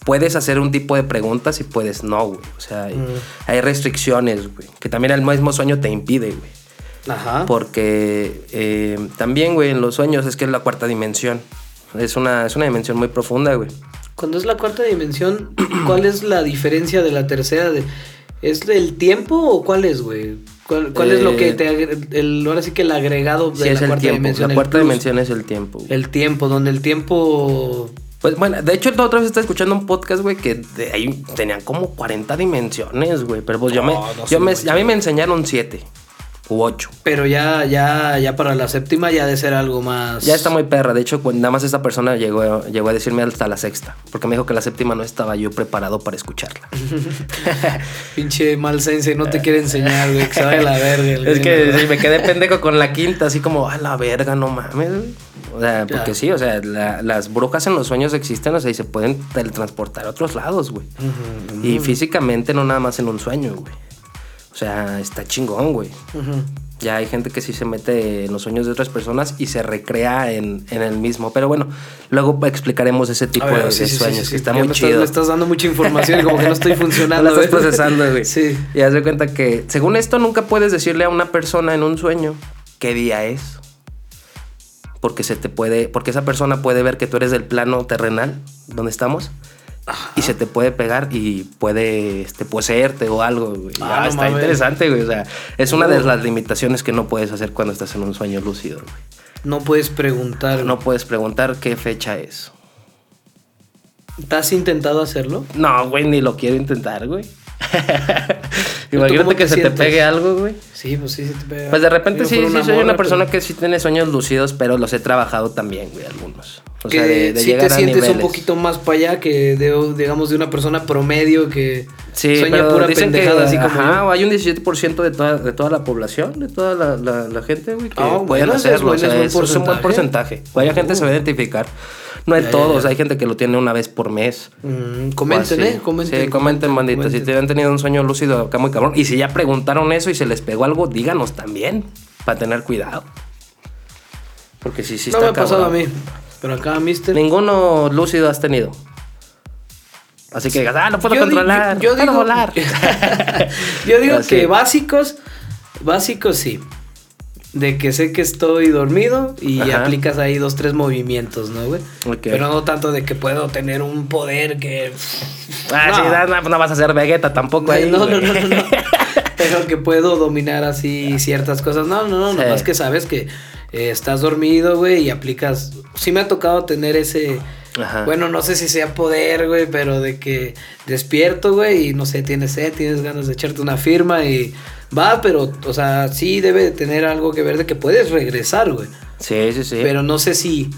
puedes hacer un tipo de preguntas y puedes no, güey. O sea, hay, Mm. hay restricciones, güey, que también el mismo sueño te impide, güey. Ajá. Porque eh, también, güey, en los sueños es que es la cuarta dimensión. Es una, es una dimensión muy profunda, güey. Cuando es la cuarta dimensión, ¿cuál es la diferencia de la tercera? De, ¿Es el tiempo o cuál es, güey? ¿Cuál, cuál es lo que Eh, te el, ahora sí que el agregado de Sí, la es el cuarta tiempo. dimensión? La cuarta plus? dimensión es el tiempo. güey. El tiempo, donde el tiempo. Pues bueno, de hecho, la otra vez estaba escuchando un podcast, güey, que de ahí tenían como 40 dimensiones, güey. Pero pues yo me. No, yo sé, me a mí me enseñaron 7 u 8. Pero ya, ya, ya para la séptima ya de ser algo más. Ya está muy perra. De hecho, cuando nada más esta persona llegó, llegó a decirme hasta la sexta. Porque me dijo que la séptima no estaba yo preparado para escucharla. Pinche mal sense, no te quiere enseñar, güey. Que se vaya la verga. Es que sí, me quedé pendejo con la quinta, así como, a la verga, no mames. güey". O sea, porque sí, o sea, la- las brujas en los sueños existen, o sea, y se pueden teletransportar a otros lados, güey. Y físicamente, no nada más en un sueño, güey. O sea, está chingón, güey. Ya hay gente que sí se mete en los sueños de otras personas y se recrea en, en el mismo. Pero bueno, luego explicaremos ese tipo ver, de, sí, de sí, sueños, sí, que está Ya muy me estás- me estás dando mucha información y como que no estoy No funcionando. la estás güey. procesando, güey. Sí. Y haz de cuenta que, según esto, nunca puedes decirle a una persona en un sueño qué día es. Porque se te puede, porque esa persona puede ver que tú eres del plano terrenal donde estamos. Y se te puede pegar y puede este, poseerte o algo, güey. Ah, Ah, no está mames. interesante, güey. O sea, es una de Oh. las limitaciones que no puedes hacer cuando estás en un sueño lúcido, güey. No puedes preguntar. No puedes preguntar qué fecha es. ¿Te has intentado hacerlo? No, güey, ni lo quiero intentar, güey. ¿Tú Imagínate que se sientes? te pegue algo, güey. Sí, pues sí, sí te pega. Pues de repente sí, sí soy una persona pero que sí tiene sueños lúcidos, pero los he trabajado también, güey, algunos. O que sea, de, de sí llegar te a sientes niveles. un poquito más para allá que de, digamos de una persona promedio que Sí, sueña pero pura dicen que pendejada así como ajá, hay un 17% de toda, de toda la población, de toda la, la- la gente, güey, que Ah, pueden es hacerlo. buen- o sea, es es un buen porcentaje. Vaya gente se va a identificar. No ya, todos, hay gente que lo tiene una vez por mes. Mm, comenten, así. eh, comenten. Sí, comenten, bandita. Si comenten. te han tenido un sueño lúcido acá muy cabrón. Y si ya preguntaron eso y se les pegó algo, díganos también. Para tener cuidado. Porque sí, sí no está me ha pasado a mí, pero acá Mister Ninguno lúcido has tenido. Así que digas, ah, lo puedo Yo controlar. yo- yo puedo digo- volar. Yo digo Así. que básicos, básicos sí. de que sé que estoy dormido y Ajá. aplicas ahí dos, tres movimientos, ¿no, güey? Ok. Pero no tanto de que puedo tener un poder que... Ah, No. sí, no, no vas a ser Vegeta tampoco ahí. no, no, no, no, no. Pero que puedo dominar así ciertas cosas. No, no, no, Sí. nomás que sabes que eh, estás dormido, güey, y aplicas... Sí me ha tocado tener ese... Ajá. Bueno, no sé si sea poder, güey, pero de que despierto, güey, y no sé, tienes sed, tienes ganas de echarte una firma y va, pero, o sea, sí debe de tener algo que ver de que puedes regresar, güey. Sí, sí, sí. Pero no sé si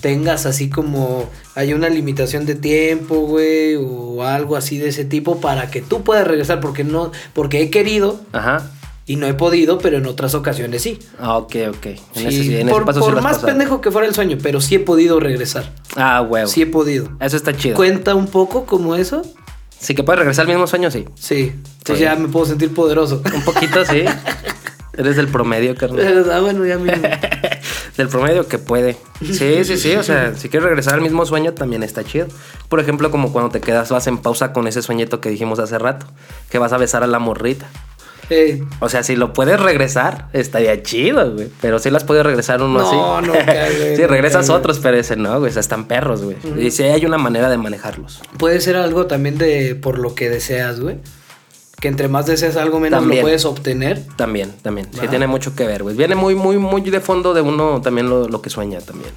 tengas así como hay una limitación de tiempo, güey, o algo así de ese tipo para que tú puedas regresar porque no porque he querido Ajá. y no he podido, pero en otras ocasiones sí. Ah, ok, ok. En Sí, ese, por sí más pasado. pendejo que fuera el sueño, pero sí he podido regresar. Ah, huevo. Sí he podido. Eso está chido. ¿Cuenta un poco como eso? Sí, que puedes regresar al mismo sueño, sí. Sí. Entonces Sí. ya me puedo sentir poderoso. Un poquito, sí. Eres del promedio, carnal. ah, bueno, ya mismo. Del promedio que puede. Sí, sí, sí. O sea, si quieres regresar al mismo sueño, también está chido. Por ejemplo, como cuando te quedas, vas en pausa con ese sueñito que dijimos hace rato, que vas a besar a la morrita. Eh, O sea, si lo puedes regresar, estaría chido, güey. Pero si las puedes regresar uno No, así. nunca, güey, sí, regresas otros, pero ese no, güey. O sea, están perros, güey. Y sí hay una manera de manejarlos. puede ser algo también de por lo que deseas, güey. Que entre más deseas algo, menos También. lo puedes obtener. También, también. Sí, Va. tiene mucho que ver, güey. Viene muy, muy, muy de fondo de uno también lo, lo que sueña también.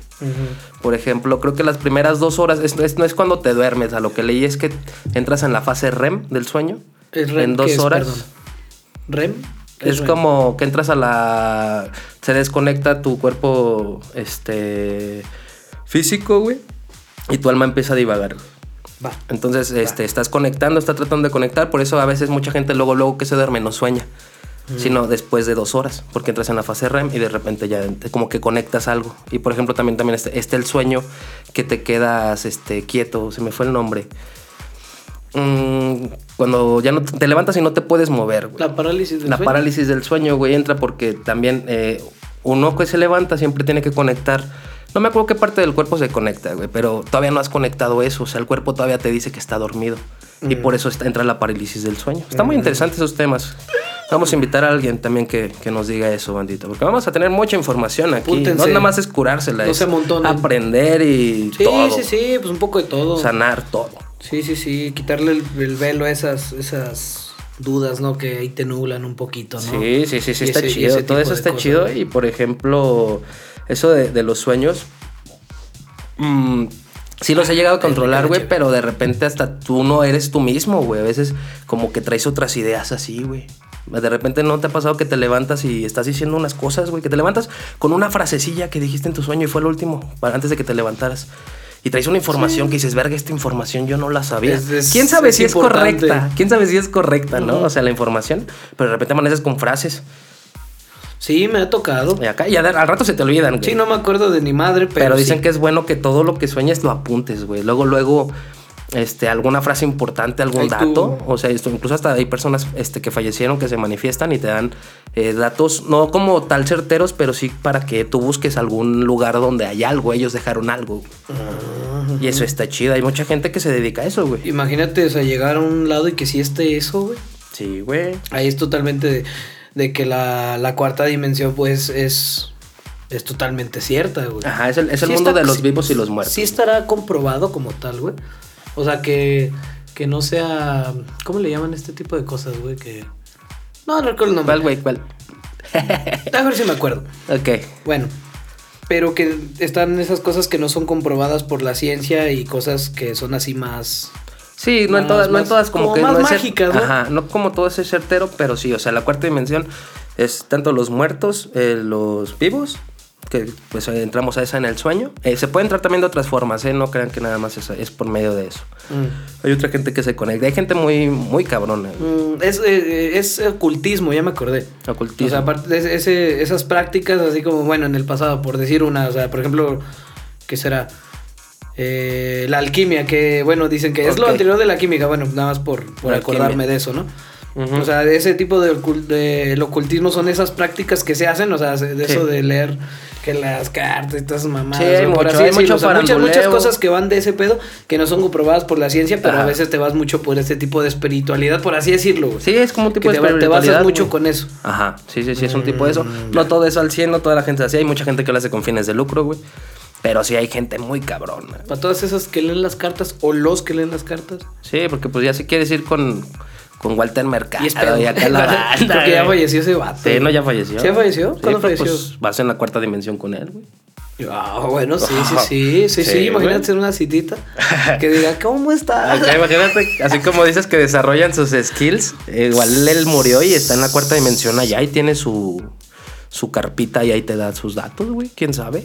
Por ejemplo, creo que las primeras dos horas, es- es- no es cuando te duermes, a lo que leí es que entras en la fase REM del sueño. ¿El REM en dos qué es, horas. perdón? ¿REM? ¿Qué Es REM? como que entras a la. Se desconecta tu cuerpo este físico, güey. Y tu alma empieza a divagar. güey. Va. Entonces, este, estás conectando, estás tratando de conectar. Por eso a veces mucha gente luego, luego que se duerme no sueña. Sino después de dos horas. Porque entras en la fase REM y de repente ya como que conectas algo. Y por ejemplo, también, también está, está el sueño que te quedas este, quieto. Se me fue el nombre. Mm, cuando ya no te, te levantas y no te puedes mover, güey. La parálisis del La sueño. parálisis del sueño, güey, entra porque también eh, uno que se levanta siempre tiene que conectar. No me acuerdo qué parte del cuerpo se conecta, güey, pero todavía no has conectado eso. O sea, el cuerpo todavía te dice que está dormido. Y Mm. por eso está- entra la parálisis del sueño. Está muy interesante esos temas. Vamos a invitar a alguien también que, que nos diga eso, bandito. Porque vamos a tener mucha información aquí. Apúntense. No nada más es curársela, No es se amontonen. aprender y Sí, todo. sí, sí, pues un poco de todo. Sanar todo. Sí, sí, sí, quitarle el, el velo a esas, esas dudas, ¿no? Que ahí te nublan un poquito, ¿no? Sí, sí, sí, sí, está ese- chido. Todo eso está cosas, chido. Y por ejemplo, eso de, de los sueños. mm, sí los he llegado a controlar, güey, pero de repente hasta tú no eres tú mismo, güey. A veces como que traes otras ideas así, güey. De repente no te ha pasado que te levantas y estás diciendo unas cosas, güey. Que te levantas con una frasecilla que dijiste en tu sueño y fue el último, para- antes de que te levantaras. Y traes una información que dices, verga, esta información yo no la sabía. Es- es- ¿Quién sabe es si es correcta? ¿Quién sabe si es correcta, no? O sea, la información. Pero de repente amaneces con frases. Sí, me ha tocado. Y acá, y al al rato se te olvidan, güey. Sí, no me acuerdo de ni madre, pero. pero dicen sí. que es bueno que todo lo que sueñes lo apuntes, güey. Luego, luego, este, alguna frase importante, algún dato. O sea, esto, incluso hasta hay personas este, que fallecieron que se manifiestan y te dan eh, datos, no como tal certeros, pero sí para que tú busques algún lugar donde hay algo. Ellos dejaron algo. Y eso está chido. Hay mucha gente que se dedica a eso, güey. Imagínate, o sea, llegar a un lado y que sí esté eso, güey. Sí, güey. Ahí es totalmente de, de que la, la cuarta dimensión, pues, es. Es totalmente cierta, güey. Ajá, es el, es el Sí mundo está- de los vivos y los muertos. Sí estará comprobado como tal, güey. O sea, que, que no sea... ¿Cómo le llaman este tipo de cosas, güey? Que... No, no recuerdo el nombre. ¿Cuál, güey? ¿Cuál? A ver si me acuerdo. Ok. Bueno, pero que están esas cosas que no son comprobadas por la ciencia y cosas que son así más... Sí, no en Más- todas, no en más- todas como, como que más no es mágicas, ¿no? Ajá, no como todo ese certero, pero sí, o sea, la cuarta dimensión es tanto los muertos, eh, los vivos, que pues eh, entramos a esa en el sueño. Eh, se puede entrar también de otras formas, ¿eh? No crean que nada más es, es por medio de eso. Mm. Hay otra gente que se conecta, hay gente muy, muy cabrona. Mm, es, eh, es ocultismo, ya me acordé. Ocultismo. O sea, aparte de ese- ese- esas prácticas, así como, bueno, en el pasado, por decir una, o sea, por ejemplo, ¿qué será? Eh, la alquimia, que, bueno, dicen que es lo anterior de la química, bueno, nada más por, por acordarme de eso, ¿no? O sea, de ese tipo de, del ocultismo son esas prácticas que se hacen, o sea, de eso de leer que las cartas y todas esas mamadas. Sí, mucho, así hay decirlo, mucho o sea, muchas, muchas cosas que van de ese pedo que no son comprobadas por la ciencia, pero Ajá. a veces te vas mucho por este tipo de espiritualidad, por así decirlo. güey. Sí, es como un tipo que de te, va- te espiritualidad, basas mucho güey. con eso. Ajá, sí, sí, sí, es un tipo de eso. Mm, No todo es al 100, no toda la gente es así. Hay mucha gente que lo hace con fines de lucro, güey. Pero sí hay gente muy cabrona. Para todas esas que leen las cartas o los que leen las cartas. Sí, porque pues ya si quieres ir con, con Walter Mercado Y es pedo. y acá la banda, Porque ya falleció ese vato. Sí, no, ya falleció. ¿Sí falleció? Sí, ¿Cuándo pero, falleció? Pues vas en la cuarta dimensión con él, güey. Ah, bueno, sí, sí, sí, sí, sí, Sí, imagínate hacer una citita que diga, ¿cómo está? Imagínate, así como dices que desarrollan sus skills, igual él murió y está en la cuarta dimensión allá y tiene su, su carpita y ahí te da sus datos, güey. ¿Quién sabe?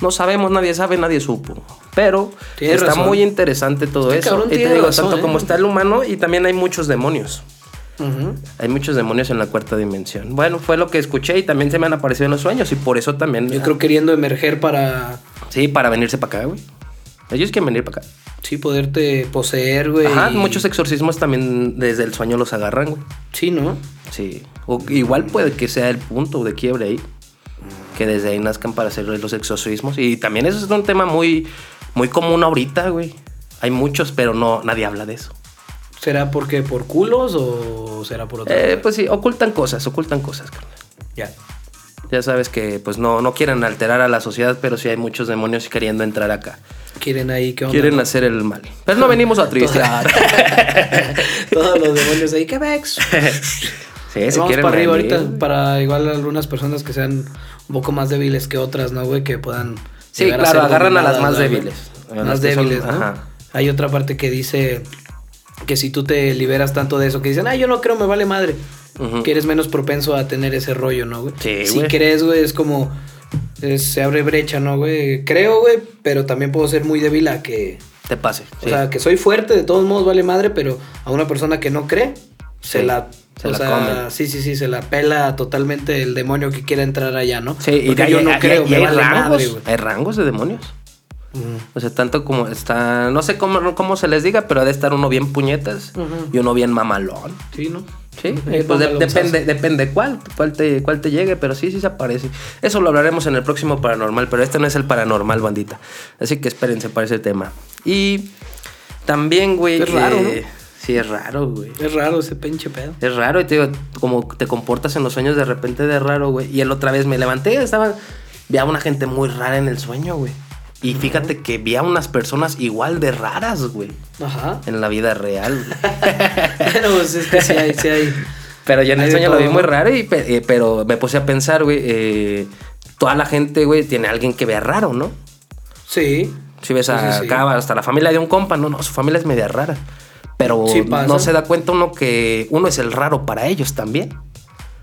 No sabemos, nadie sabe, nadie supo. Pero está razón. muy interesante todo Este eso. Y te digo, razón, tanto ¿eh? como está el humano y también hay muchos demonios. Hay muchos demonios en la cuarta dimensión. Bueno, fue lo que escuché y también se me han aparecido en los sueños y por eso también... Yo creo queriendo emerger para, Sí, para venirse para acá, güey. Ellos quieren venir para acá. sí, poderte poseer, güey. Ajá, muchos exorcismos también desde el sueño los agarran, güey. Sí, ¿no? Sí. O igual puede que sea el punto de quiebre ahí. Que desde ahí nazcan para hacer los exorcismos. Y también eso es un tema muy, muy común ahorita, güey. Hay muchos, pero no, nadie habla de eso. ¿Será porque por culos o será por otra Eh, cosa? pues sí, ocultan cosas, ocultan cosas, carnal. Ya. Ya sabes que pues no, no quieren alterar a la sociedad, pero sí hay muchos demonios queriendo entrar acá. Quieren ahí, ¿qué onda? Quieren hacer el mal. Pero no venimos a tristear. Todos los demonios ahí, ¿qué vex? sí, si Vamos para arriba venir. ahorita, para igual algunas personas que sean un poco más débiles que otras, ¿no, güey? Que puedan. Sí, claro, ser agarran a las más débiles. A las Más son- débiles, ¿no? ajá. Hay otra parte que dice que si tú te liberas tanto de eso, que dicen, ah, yo no creo, me vale madre. Que eres menos propenso a tener ese rollo, ¿no, güey? Sí, Si güey. crees, güey, es como. es- se abre brecha, ¿no, güey? Creo, güey, pero también puedo ser muy débil a que. Te pase. O sí. sea, que soy fuerte, de todos modos vale madre, pero a una persona que no cree, se Sí, la. se o la sea, comen. sí, sí, sí, se la pela totalmente el demonio que quiera entrar allá, ¿no? Sí, y Porque de- yo no y- creo, y me hay vale rangos, madre, hay rangos de demonios. Ujú. O sea, tanto como está, no sé cómo, cómo se les diga, pero ha de estar uno bien puñetas y uno bien mamalón. Sí, ¿no? Sí, eh, pues de- depende, depende cuál, cuál te, cuál te llegue, pero sí, sí se aparece. Eso lo hablaremos en el próximo paranormal, pero este no es el paranormal, bandita. Así que espérense para ese tema. Y también, güey. Es raro, eh, Sí, es raro, güey. Es raro ese pinche pedo. Es raro, y te digo, como te comportas en los sueños de repente de raro, güey. Y el otra vez me levanté, estaba, vi a una gente muy rara en el sueño, güey. Y fíjate que vi a unas personas igual de raras, güey, Ajá. en la vida real. güey. Pero pues es que sí hay, sí hay. Pero ya en el Hay sueño lo vi muy raro, y, eh, pero me puse a pensar, güey, eh, toda la gente, güey, tiene alguien que vea raro, ¿no? Sí. Si ves Sí, sí, a sí. acá, hasta la familia de un compa, no, no, su familia es media rara. Pero Sí no se da cuenta uno que uno es el raro para ellos también.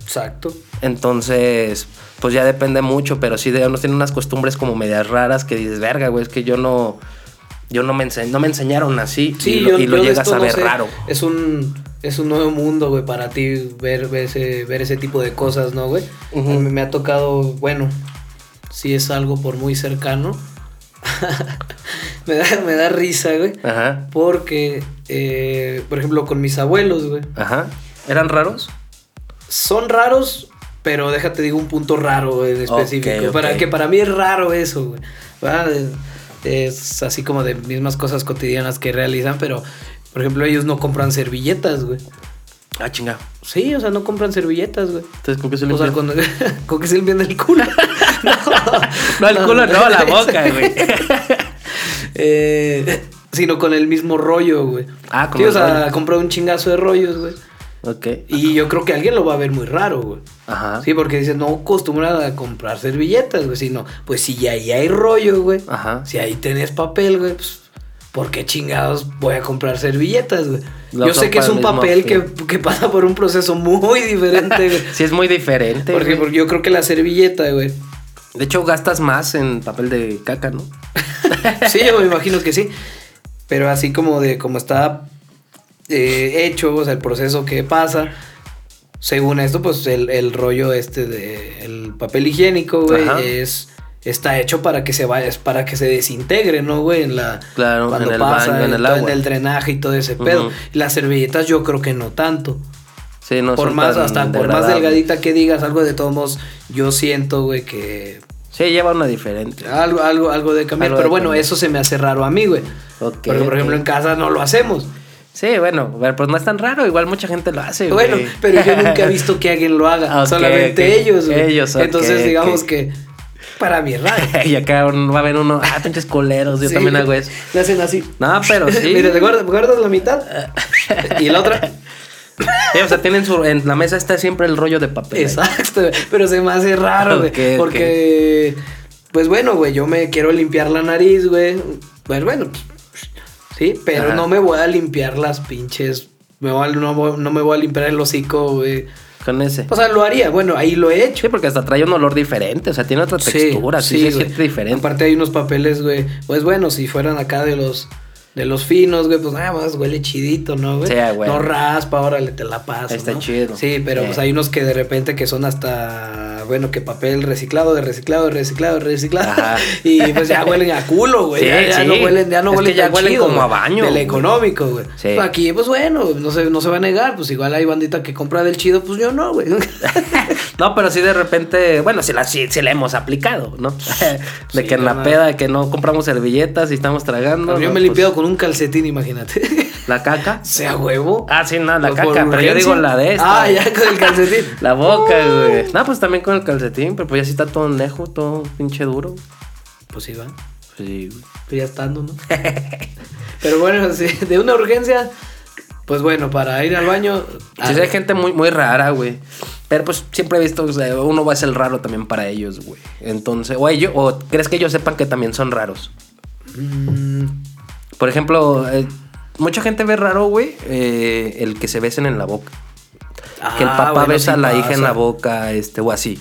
Exacto. Entonces, pues ya depende mucho, pero sí de unos tienen unas costumbres como medias raras que dices, verga, güey, es que yo no, yo no me, ense- no me enseñaron así Sí, y lo, y llegas a no ver sé. raro. Es un, es un nuevo mundo, güey, para ti ver, ver, ese, ver ese tipo de cosas, ¿no, güey? Me ha tocado, bueno, si es algo por muy cercano. me, da, me da risa, güey. Ajá, Porque, eh, por ejemplo, con mis abuelos, güey. ajá. ¿Eran raros? Son raros, pero déjate digo un punto raro en específico. Para que para mí es raro eso, güey. ¿verdad? Es, así como de mismas cosas cotidianas que realizan, pero por ejemplo, ellos no compran servilletas, güey. Ah, chinga. Sí, o sea, no compran servilletas, güey. Entonces, ¿con qué se O sea, limpian? con, con que se limpian el culo. no, No, el culo no, la boca, güey. Eh, sino con el mismo rollo, güey. Ah, con Sí, el o sea, rollo. compró un chingazo de rollos, güey. Ok. Y yo creo que alguien lo va a ver muy raro, güey. Ajá. Sí, porque dice, no acostumbran a comprar servilletas, güey. Sino, pues si ya ahí hay rollo, güey. Ajá. Si ahí tenés papel, güey, pues, ¿por qué chingados voy a comprar servilletas, güey? Yo sé que es un papel que, que pasa por un proceso muy diferente, güey. Sí, es muy diferente. porque, güey. porque yo creo que la servilleta, güey. De hecho, gastas más en papel de caca, ¿no? Sí, yo me imagino que sí. Pero así como de como está eh, hecho, o sea, el proceso que pasa. Según esto, pues el, el rollo este de el papel higiénico, güey, es está hecho para que se vaya, es para que se desintegre, ¿no, güey? En la Claro, cuando en el pasa, baño, en el agua. en el drenaje y todo ese pedo. Las servilletas yo creo que no tanto. Sí, no por son más, tan hasta por más delgadita que digas algo de todos modos, yo siento, güey, que Sí, lleva una diferente. algo, algo, algo de cambiar. Algo Pero de bueno, cambiar. eso se me hace raro a mí, güey. Porque, por ejemplo, en casa no lo hacemos. Sí, bueno, pues no es tan raro, igual mucha gente lo hace, Bueno, güey. pero yo nunca he visto que alguien lo haga. Solamente ellos, güey. Ellos, Entonces, digamos que para es raro. y acá va a haber uno, ah, pinches coleros, yo Sí. también hago eso. Le hacen así. No, pero sí. Mira, ¿te guardas, guardas la mitad? y la otra. Sí, o sea, tienen su, en la mesa está siempre el rollo de papel. ahí. Exacto, güey. pero se me hace raro, güey. Ok, ok. porque, pues bueno, güey, yo me quiero limpiar la nariz, güey. Pues bueno, sí, pero Ajá. no me voy a limpiar las pinches. Me voy a- no, me voy a limpiar el hocico, güey. Con ese. O sea, lo haría, bueno, ahí lo he hecho. Sí, porque hasta trae un olor diferente, o sea, tiene otra textura, sí, se güey. siente diferente. Aparte hay unos papeles, güey. Pues bueno, si fueran acá de los de los finos, güey, pues nada más huele chidito, ¿no, güey? Sí, ah, güey. No raspa, órale, te la paso. Está ¿no? chido. Sí, pero pues hay unos que de repente que son hasta, bueno, que papel reciclado, de reciclado, de reciclado, de reciclado. Ajá. y pues ya huelen a culo, güey. Sí, ya, ya sí. no huelen, ya no Es huelen que ya huelen chido, como a baño, Del económico, güey. Sí. Pues Aquí, pues bueno, no se, no se va a negar, pues igual hay bandita que compra del chido, pues yo no, güey. No, pero sí de repente, bueno, sí la, sí, sí la hemos aplicado, ¿no? de que en la peda que no compramos servilletas y estamos tragando. yo ¿no? me he Pues, limpiado con un calcetín, imagínate. La caca. sea huevo. Ah, sí, no, la caca, pero yo digo la de esta. Ah, ya con el calcetín. La boca, güey. No, pues también con el calcetín, pero pues ya sí está todo nejo, todo pinche duro. Pues sí, va. Sí, güey. Pues ya estando, ¿no? Pero bueno, sí, de una urgencia, pues bueno, para ir al baño. Sí, sí, hay gente muy, muy rara, güey. Pero pues siempre he visto, o sea, uno va a ser raro también para ellos, güey. Entonces, o ellos, o crees que ellos sepan que también son raros. Mm, Por ejemplo, eh, mucha gente ve raro, güey, eh, el que se besen en la boca. que el ah, papá bueno, besa sí a la hija en la boca, este, o así.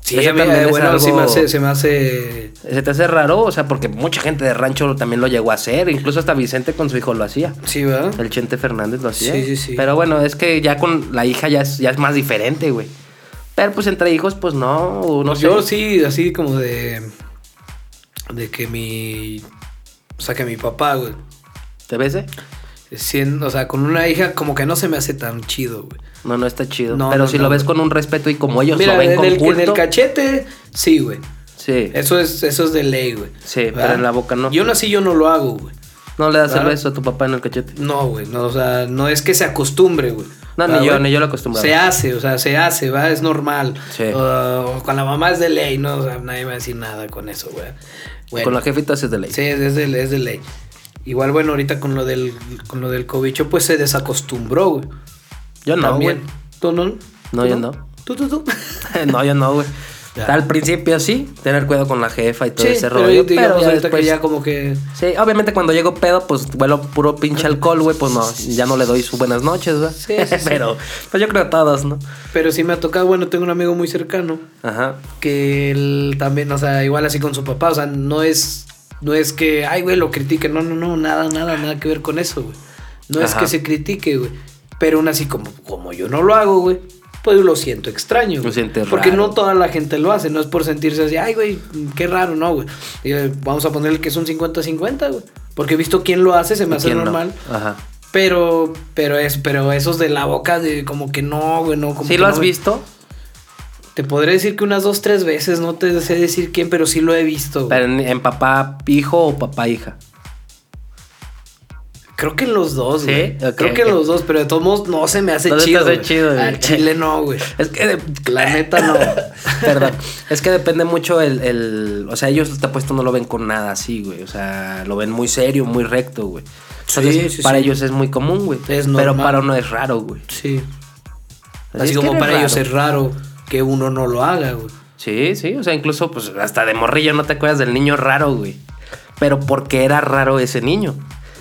Sí, Eso también eh, es bueno, sí algo- me hace, se me hace. ¿Se te hace raro? O sea, porque mucha gente de rancho también lo llegó a hacer. Incluso hasta Vicente con su hijo lo hacía. Sí, ¿verdad? El Chente Fernández lo hacía. Sí, sí, sí. Pero bueno, es que ya con la hija ya es, ya es más diferente, güey. Pero pues entre hijos, pues no, no Pues sé. yo sí, así como de. De que mi. O sea, que mi papá, güey. ¿Te bese? Siendo, o sea, con una hija, como que no se me hace tan chido, güey. No, no está chido. No, Pero no, si no, lo ves güey. con un respeto y como ellos Mira, lo ven en con el, en culto. el cachete, sí, güey. sí. Eso es, eso es de ley, güey. Sí, pero en la boca no. Y aún así yo no lo hago, güey. No le das el beso a tu papá en el cachete. No, güey. No, o sea, no es que se acostumbre, güey. No, ni ¿Verdad, yo, ni yo lo acostumbraba. Se hace, o sea, se hace, ¿va? Es normal. Sí. Con la mamá es de ley, ¿no? O sea, nadie me va a decir nada con eso, güey. Bueno, Con la jefita es de ley. Sí, es de, es de ley. Igual, bueno, ahorita con lo del, con lo del cobicho, pues se desacostumbró, güey. Yo no, güey. También. ¿Tú no? No, ¿Tú yo no. ¿Tú, tú, tú? no, yo no, güey. Ya. Al principio sí, tener cuidado con la jefa y todo Sí, ese pero rollo. digamos pero ya después. que ya como que... Sí, obviamente cuando llego pedo, pues vuelo puro pinche alcohol, güey, pues no, ya no le doy sus buenas noches, ¿verdad? Sí, sí, sí. Pero, pues yo creo a todos, ¿no? Pero sí me ha tocado, bueno, tengo un amigo muy cercano Ajá. que él también, o sea, igual así con su papá, o sea, no es, no es que, ay, güey, lo critique, no, no, no, nada, nada, nada que ver con eso, güey. No es que se critique, güey, pero aún así como, como yo no lo hago, güey, pues lo siento extraño. Lo güey. sientes Porque raro. no toda la gente lo hace, no es por sentirse así, ay, güey, qué raro, no, güey. Eh, Vamos a ponerle que es un 50-50, güey. Porque he visto quién lo hace, se me hace ¿Quién no? normal. Ajá. Pero, pero es, pero esos de la boca de como que no, güey, no. Como ¿Sí que lo has visto? Te podré decir que unas dos, tres veces, no te sé decir quién, pero sí lo he visto. güey. Pero en, en papá hijo o papá hija. Creo que en los dos, ¿Sí? güey. Creo que en ok. los dos, pero de todos modos no se me hace No se chido. hace güey. chido, güey. Al chile no, güey. Es que La neta no. Perdón. Es que depende mucho el, el- O sea, ellos te apuesto no lo ven con nada así, güey. O sea, lo ven muy serio, muy recto, güey. Entonces, sí, para sí. ellos es muy común, güey. Es Pero normal. para uno es raro, güey. Sí. Así como para ellos es raro que uno no lo haga, güey. Sí, sí. O sea, incluso, pues, hasta de morrillo no te acuerdas del niño raro, güey. Pero porque era raro ese niño.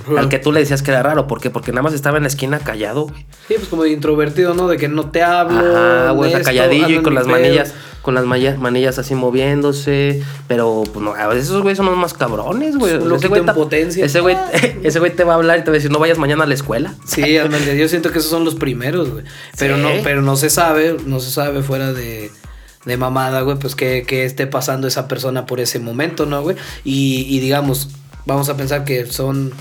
Ajá. Al que tú le decías que era raro. ¿Por qué? Porque nada más estaba en la esquina callado, güey. Sí, pues como de introvertido, ¿no? De que no te hablo. Ajá, güey, esto, calladillo y con las pedo. manillas, con las manillas así moviéndose. Pero, pues no, a veces esos güeyes son los más cabrones, güey. Un Ese loquito güey en ta- potencia. Ese güey, ese güey te va a hablar y te va a decir, no vayas mañana a la escuela. Sí, ándale, yo siento que esos son los primeros, güey. Pero Sí. no, pero no se sabe, no se sabe fuera de, de mamada, güey, pues que, que esté pasando esa persona por ese momento, ¿no, güey? Y, y digamos, vamos a pensar que son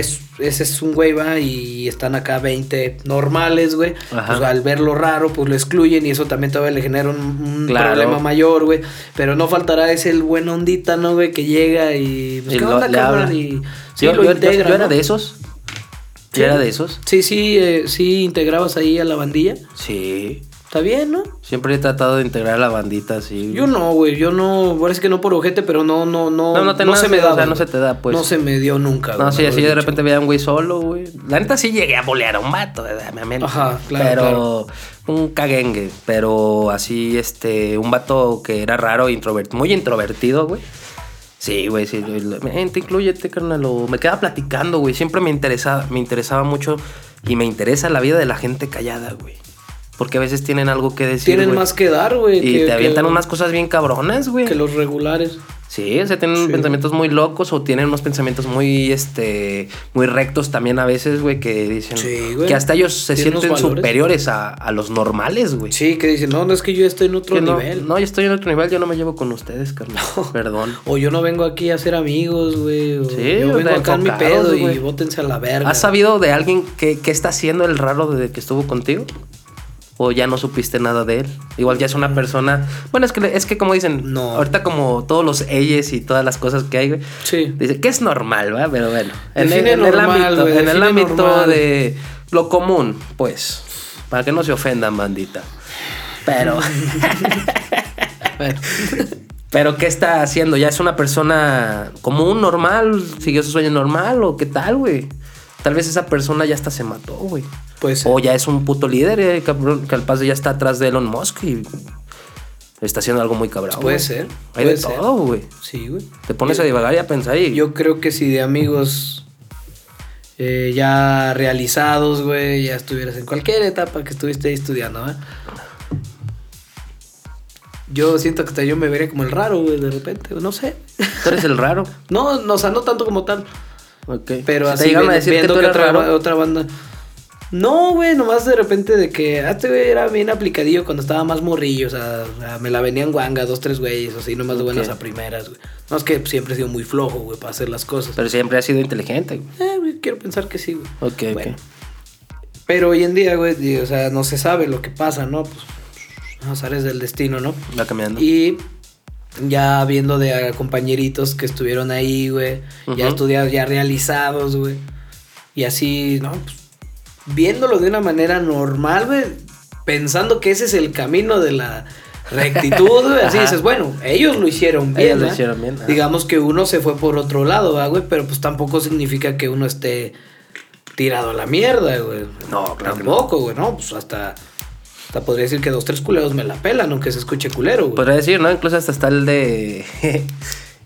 es, ese es un güey, va, y están acá 20 normales, güey. Pues al verlo raro, pues lo excluyen y eso también todavía le genera un, un Claro. problema mayor, güey. Pero no faltará ese el buen ondita, ¿no, güey? Que llega y... Pues, Y ¿qué lo- onda, cabrón? Y sí, yo, lo yo- integra, yo era ¿no? de esos. Sí. Yo era de esos. Sí, sí, eh, sí integrabas ahí a la bandilla. Sí. Está bien, ¿no? Siempre he tratado de integrar a la bandita así. Yo no, güey. Yo no... Parece que no por ojete, pero no, no, no... No, no te se me o da. sea, no se te da, pues. No se me dio nunca, No, güey, sí, mejor así de repente veía a un güey solo, güey. La neta sí llegué a bolear a un vato, ¿verdad? Me. Ajá, claro, Pero un caguengue. Pero así, este, un vato que era raro, introvert, muy introvertido, güey. Sí, güey, sí. Vente, incluyete, carnal. o Me quedaba platicando, güey. Siempre me interesaba, me interesaba mucho y me interesa la vida de la gente callada, güey. Porque a veces tienen algo que decir. Tienen más que dar, güey. Y que- te avientan que- unas cosas bien cabronas, güey. Que los regulares. Sí, o sea, tienen Sí. pensamientos muy locos o tienen unos pensamientos muy, este, muy rectos también a veces, güey, que dicen Sí, que hasta ellos se sienten valores. superiores a, a los normales, güey. Sí, que dicen, no, no es que yo estoy en otro no, nivel. no, yo estoy en otro nivel, yo no me llevo con ustedes, carnal. Perdón. O yo no vengo aquí a ser amigos, güey. Sí, yo vengo acá en mi pedo y bótense a la verga. ¿Has sabido de alguien que, que está haciendo el raro desde que estuvo contigo? ¿O ya no supiste nada de él? Igual ya es una persona... Bueno, es que, es que como dicen, No. ahorita como todos los ellos y todas las cosas que hay, güey, Sí. Dice que es normal, ¿va? Pero bueno. En, el, ámbito, en el ámbito normal. de lo común, pues. Para que no se ofendan, bandita. Pero. Bueno, Pero, ¿qué está haciendo? ¿Ya es una persona común, normal? ¿Siguió su sueño normal? ¿O qué tal, güey? Tal vez esa persona ya hasta se mató, güey. pues O ya es un puto líder, eh, cabrón, que al paso ya está atrás de Elon Musk y está haciendo algo muy cabrón. puede güey. ser. Hay puede de ser. todo, güey. Sí, güey. Te pones a divagar y a pensar y... Yo creo que si de amigos eh, ya realizados, güey, ya estuvieras en cualquier etapa que estuviste ahí estudiando, ¿eh? Yo siento que hasta yo me vería como el raro, güey, de repente, no sé. Tú eres el raro. No, no, o sea, no tanto como tal. Ok. Pero así te llegaron a vi- decir que viendo tú que eras otra, raro. otra banda. No, güey, nomás de repente de que ah, este güey era bien aplicadillo cuando estaba más morrillo, o sea, sea, me la venían guanga, dos, tres güeyes, así, nomás de buenas Ok. a primeras, güey. No, es que siempre he sido muy flojo, güey, para hacer las cosas. Pero siempre has sido inteligente. güey. Eh, güey, quiero pensar que sí, güey. Ok, Bueno. ok. Pero hoy en día, güey, o sea, no se sabe lo que pasa, ¿no? Pues, azares del destino, ¿no? Va cambiando. Y ya viendo de compañeritos que estuvieron ahí, güey, ya estudiados, ya realizados, güey. Y así, ¿no? Pues, viéndolo de una manera normal, güey, pensando que ese es el camino de la rectitud, güey, así dices, bueno, ellos lo hicieron bien, Ellos lo hicieron bien, ajá. Digamos que uno se fue por otro lado, ¿va, güey, pero pues tampoco significa que uno esté tirado a la mierda, güey. No, claro no. Tampoco, güey, no, pues hasta... Hasta podría decir que dos, tres culeros me la pelan, aunque se escuche culero, güey. Podría decir, ¿no? Incluso hasta está el de.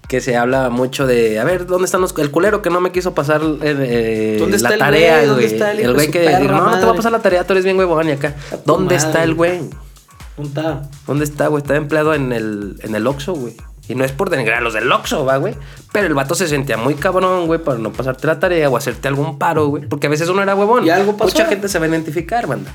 que se habla mucho de. A ver, ¿dónde están los. El culero que no me quiso pasar eh, ¿Dónde está la el tarea, güey? ¿Dónde está el el güey que. perra no, no te voy a pasar la tarea, tú eres bien huevón y acá. ¿Dónde madre, está el güey? Punta. ¿Dónde está, güey? Está empleado en el, en el Oxxo, güey. Y no es por denigrar a los del Oxxo, va, güey. Pero el vato se sentía muy cabrón, güey, para no pasarte la tarea o hacerte algún paro, güey. Porque a veces uno era huevón. Y algo pasó. Mucha gente se va a identificar, banda.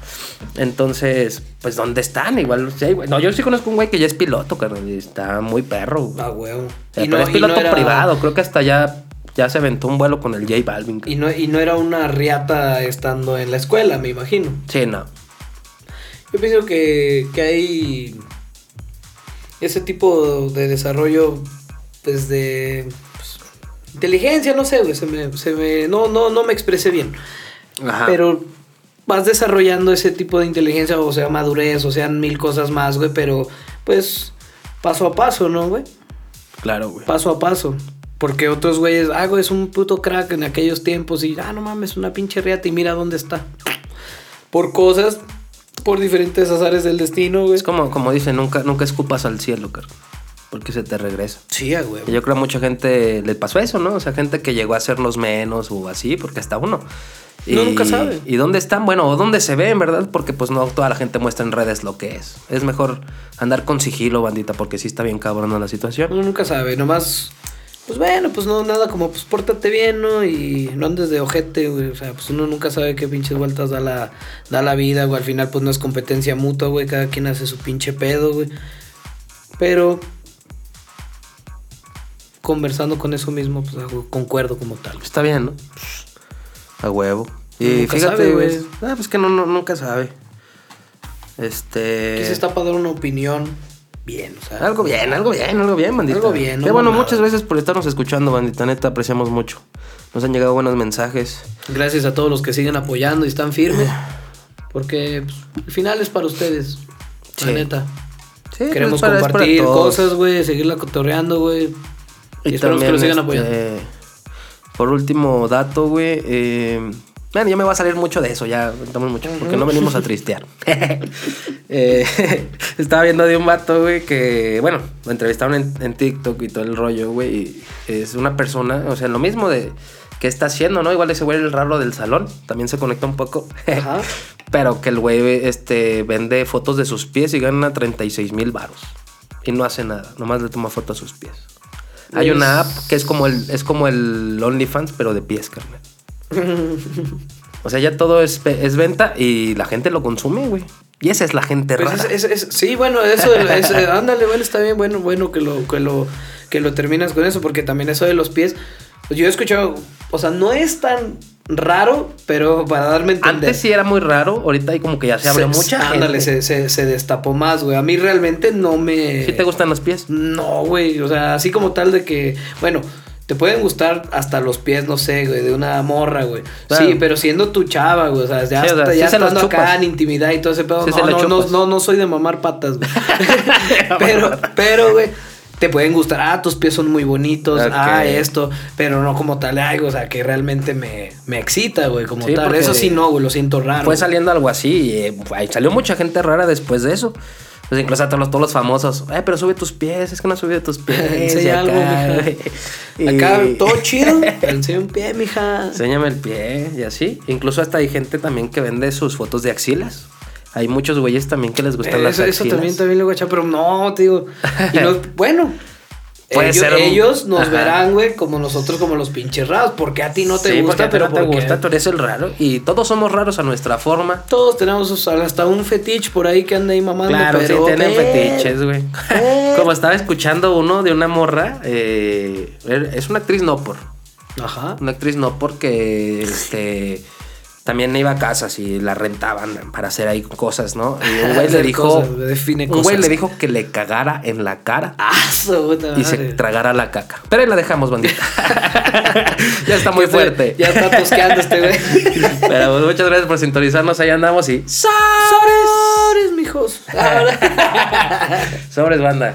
Entonces, pues, ¿dónde están? Igual, sí, güey. No, yo sí conozco un güey que ya es piloto, carnal. Y está muy perro, güey. Ah, huevo. Pero es piloto privado. Creo que hasta ya, ya se aventó un vuelo con el J Balvin. Y no, y no era una riata estando en la escuela, me imagino. Sí, no. Yo pienso que, que hay ese tipo de desarrollo, pues de pues, inteligencia, no sé, güey, se me, se me, no, no, no me expresé bien. Ajá. Pero vas desarrollando ese tipo de inteligencia, o sea, madurez, o sean mil cosas más, güey, pero pues paso a paso, ¿no, güey? Claro, güey. Paso a paso. Porque otros güeyes, ah, güey, es un puto crack en aquellos tiempos y, ah, no mames, una pinche riata y mira dónde está. Por cosas, por diferentes azares del destino, güey. Es como, como dicen, nunca, nunca escupas al cielo, carnal. Porque se te regresa. Sí, güey. Yo creo que a mucha gente le pasó eso, ¿no? O sea, gente que llegó a hacernos menos o así, porque hasta uno. Uno nunca sabe. ¿Y dónde están? Bueno, o dónde se ven, ¿verdad? Porque pues no toda la gente muestra en redes lo que es. Es mejor andar con sigilo, bandita, porque sí está bien cabrona la situación. Uno nunca sabe, nomás. Pues bueno, pues no, nada como, pues pórtate bien, ¿no? Y no andes de ojete, güey. O sea, pues uno nunca sabe qué pinches vueltas da la, da la vida, güey. Al final, pues no es competencia mutua, güey. Cada quien hace su pinche pedo, güey. Pero conversando con eso mismo, pues concuerdo como tal. Está bien, ¿no? A huevo. Y Nunca fíjate, güey. Ah, pues que no, no, nunca sabe. Este. Aquí se está para dar una opinión bien, o sea. Algo bien, algo bien, algo bien, bandita. Algo bien, no Qué bueno, muchas gracias por estarnos escuchando, bandita. Neta, apreciamos mucho. Nos han llegado buenos mensajes. Gracias a todos los que siguen apoyando y están firmes. Porque pues, al final es para ustedes. La neta. Sí, Queremos pues, para- es para compartir cosas, güey, seguirla cotorreando, güey. Y, esperamos que lo sigan este, apoyando. Por último dato, güey. eh, bueno, ya me va a salir mucho de eso, ya contamos mucho, porque no venimos a tristear. Eh, estaba viendo de un vato, güey, que, bueno, lo entrevistaron en, en TikTok y todo el rollo, güey. y Es una persona, o sea, lo mismo de qué está haciendo, ¿no? Igual ese güey el raro del salón, también se conecta un poco. Ajá. Pero que el güey este, vende fotos de sus pies y gana 36 mil varos. Y no hace nada, nomás le toma foto a sus pies. Hay una app que es como el, es como el OnlyFans, pero de pies, carnal. O sea, ya todo es, venta y la gente lo consume, güey. Y esa es la gente Pues rara. es- es- es- sí, bueno, eso, es- eh, ándale, bueno, está bien, bueno, bueno que lo, que lo, que lo terminas con eso, porque también eso de los pies, pues yo he escuchado, o sea, no es tan raro, pero para darme a entender. Antes sí era muy raro, ahorita hay como que ya se abre mucha gente. Ándale, se, se, se destapó más, güey. A mí realmente no me. ¿Sí te gustan los pies? No, güey. O sea, así como tal de que. Bueno, te pueden gustar hasta los pies, no sé, güey, de una morra, güey. Claro. Sí, pero siendo tu chava, güey. O sea, ya, Sí, o sea, hasta- sí ya se estando acá en intimidad y todo ese pedo. Sí no, no, no, no, no soy de mamar patas, güey. pero, pero, güey. Te pueden gustar, ah, tus pies son muy bonitos, ah, esto, pero no como tal, ay, o sea, que realmente me, me excita, güey, como Sí, tal. Eso sí, no, güey, lo siento raro. Fue saliendo algo así y eh, salió mucha gente rara después de eso. Pues incluso a todos los, todos los famosos, ay, pero sube tus pies, es que no subido tus pies. Enseña algo. Y- Acá todo chido. pero Enseña un pie, mija. Enséñame el pie y así. Incluso hasta hay gente también que vende sus fotos de axilas. Hay muchos güeyes también que les gustan las Eso, eso axilas. también, también lo echar, pero no, te digo. y no- bueno. Puede ellos, ser un- ellos nos Ajá. verán, güey, como nosotros, como los pinches raros. Porque a ti no te Sí, gusta, pero no te porque gusta, tú eres el raro. Y todos somos raros a nuestra forma. Todos tenemos hasta un fetiche por ahí que anda ahí mamando. Claro, pero, sí, tienen fetiches, güey. Como estaba escuchando uno de una morra, eh, es una actriz no por. Ajá. Una actriz no porque este también iba a casas y la rentaban para hacer ahí cosas, ¿no? Y un güey le dijo. cosas, un güey le dijo que le cagara en la cara Ah, puta y se tragara la caca. Pero ahí la dejamos, bandita. ya está muy fuerte. Ya está tosqueando este güey. Pero pues, muchas gracias por sintonizarnos. Ahí andamos y. ¡Sobres! ¡Sobres, mijos! Sobres, banda.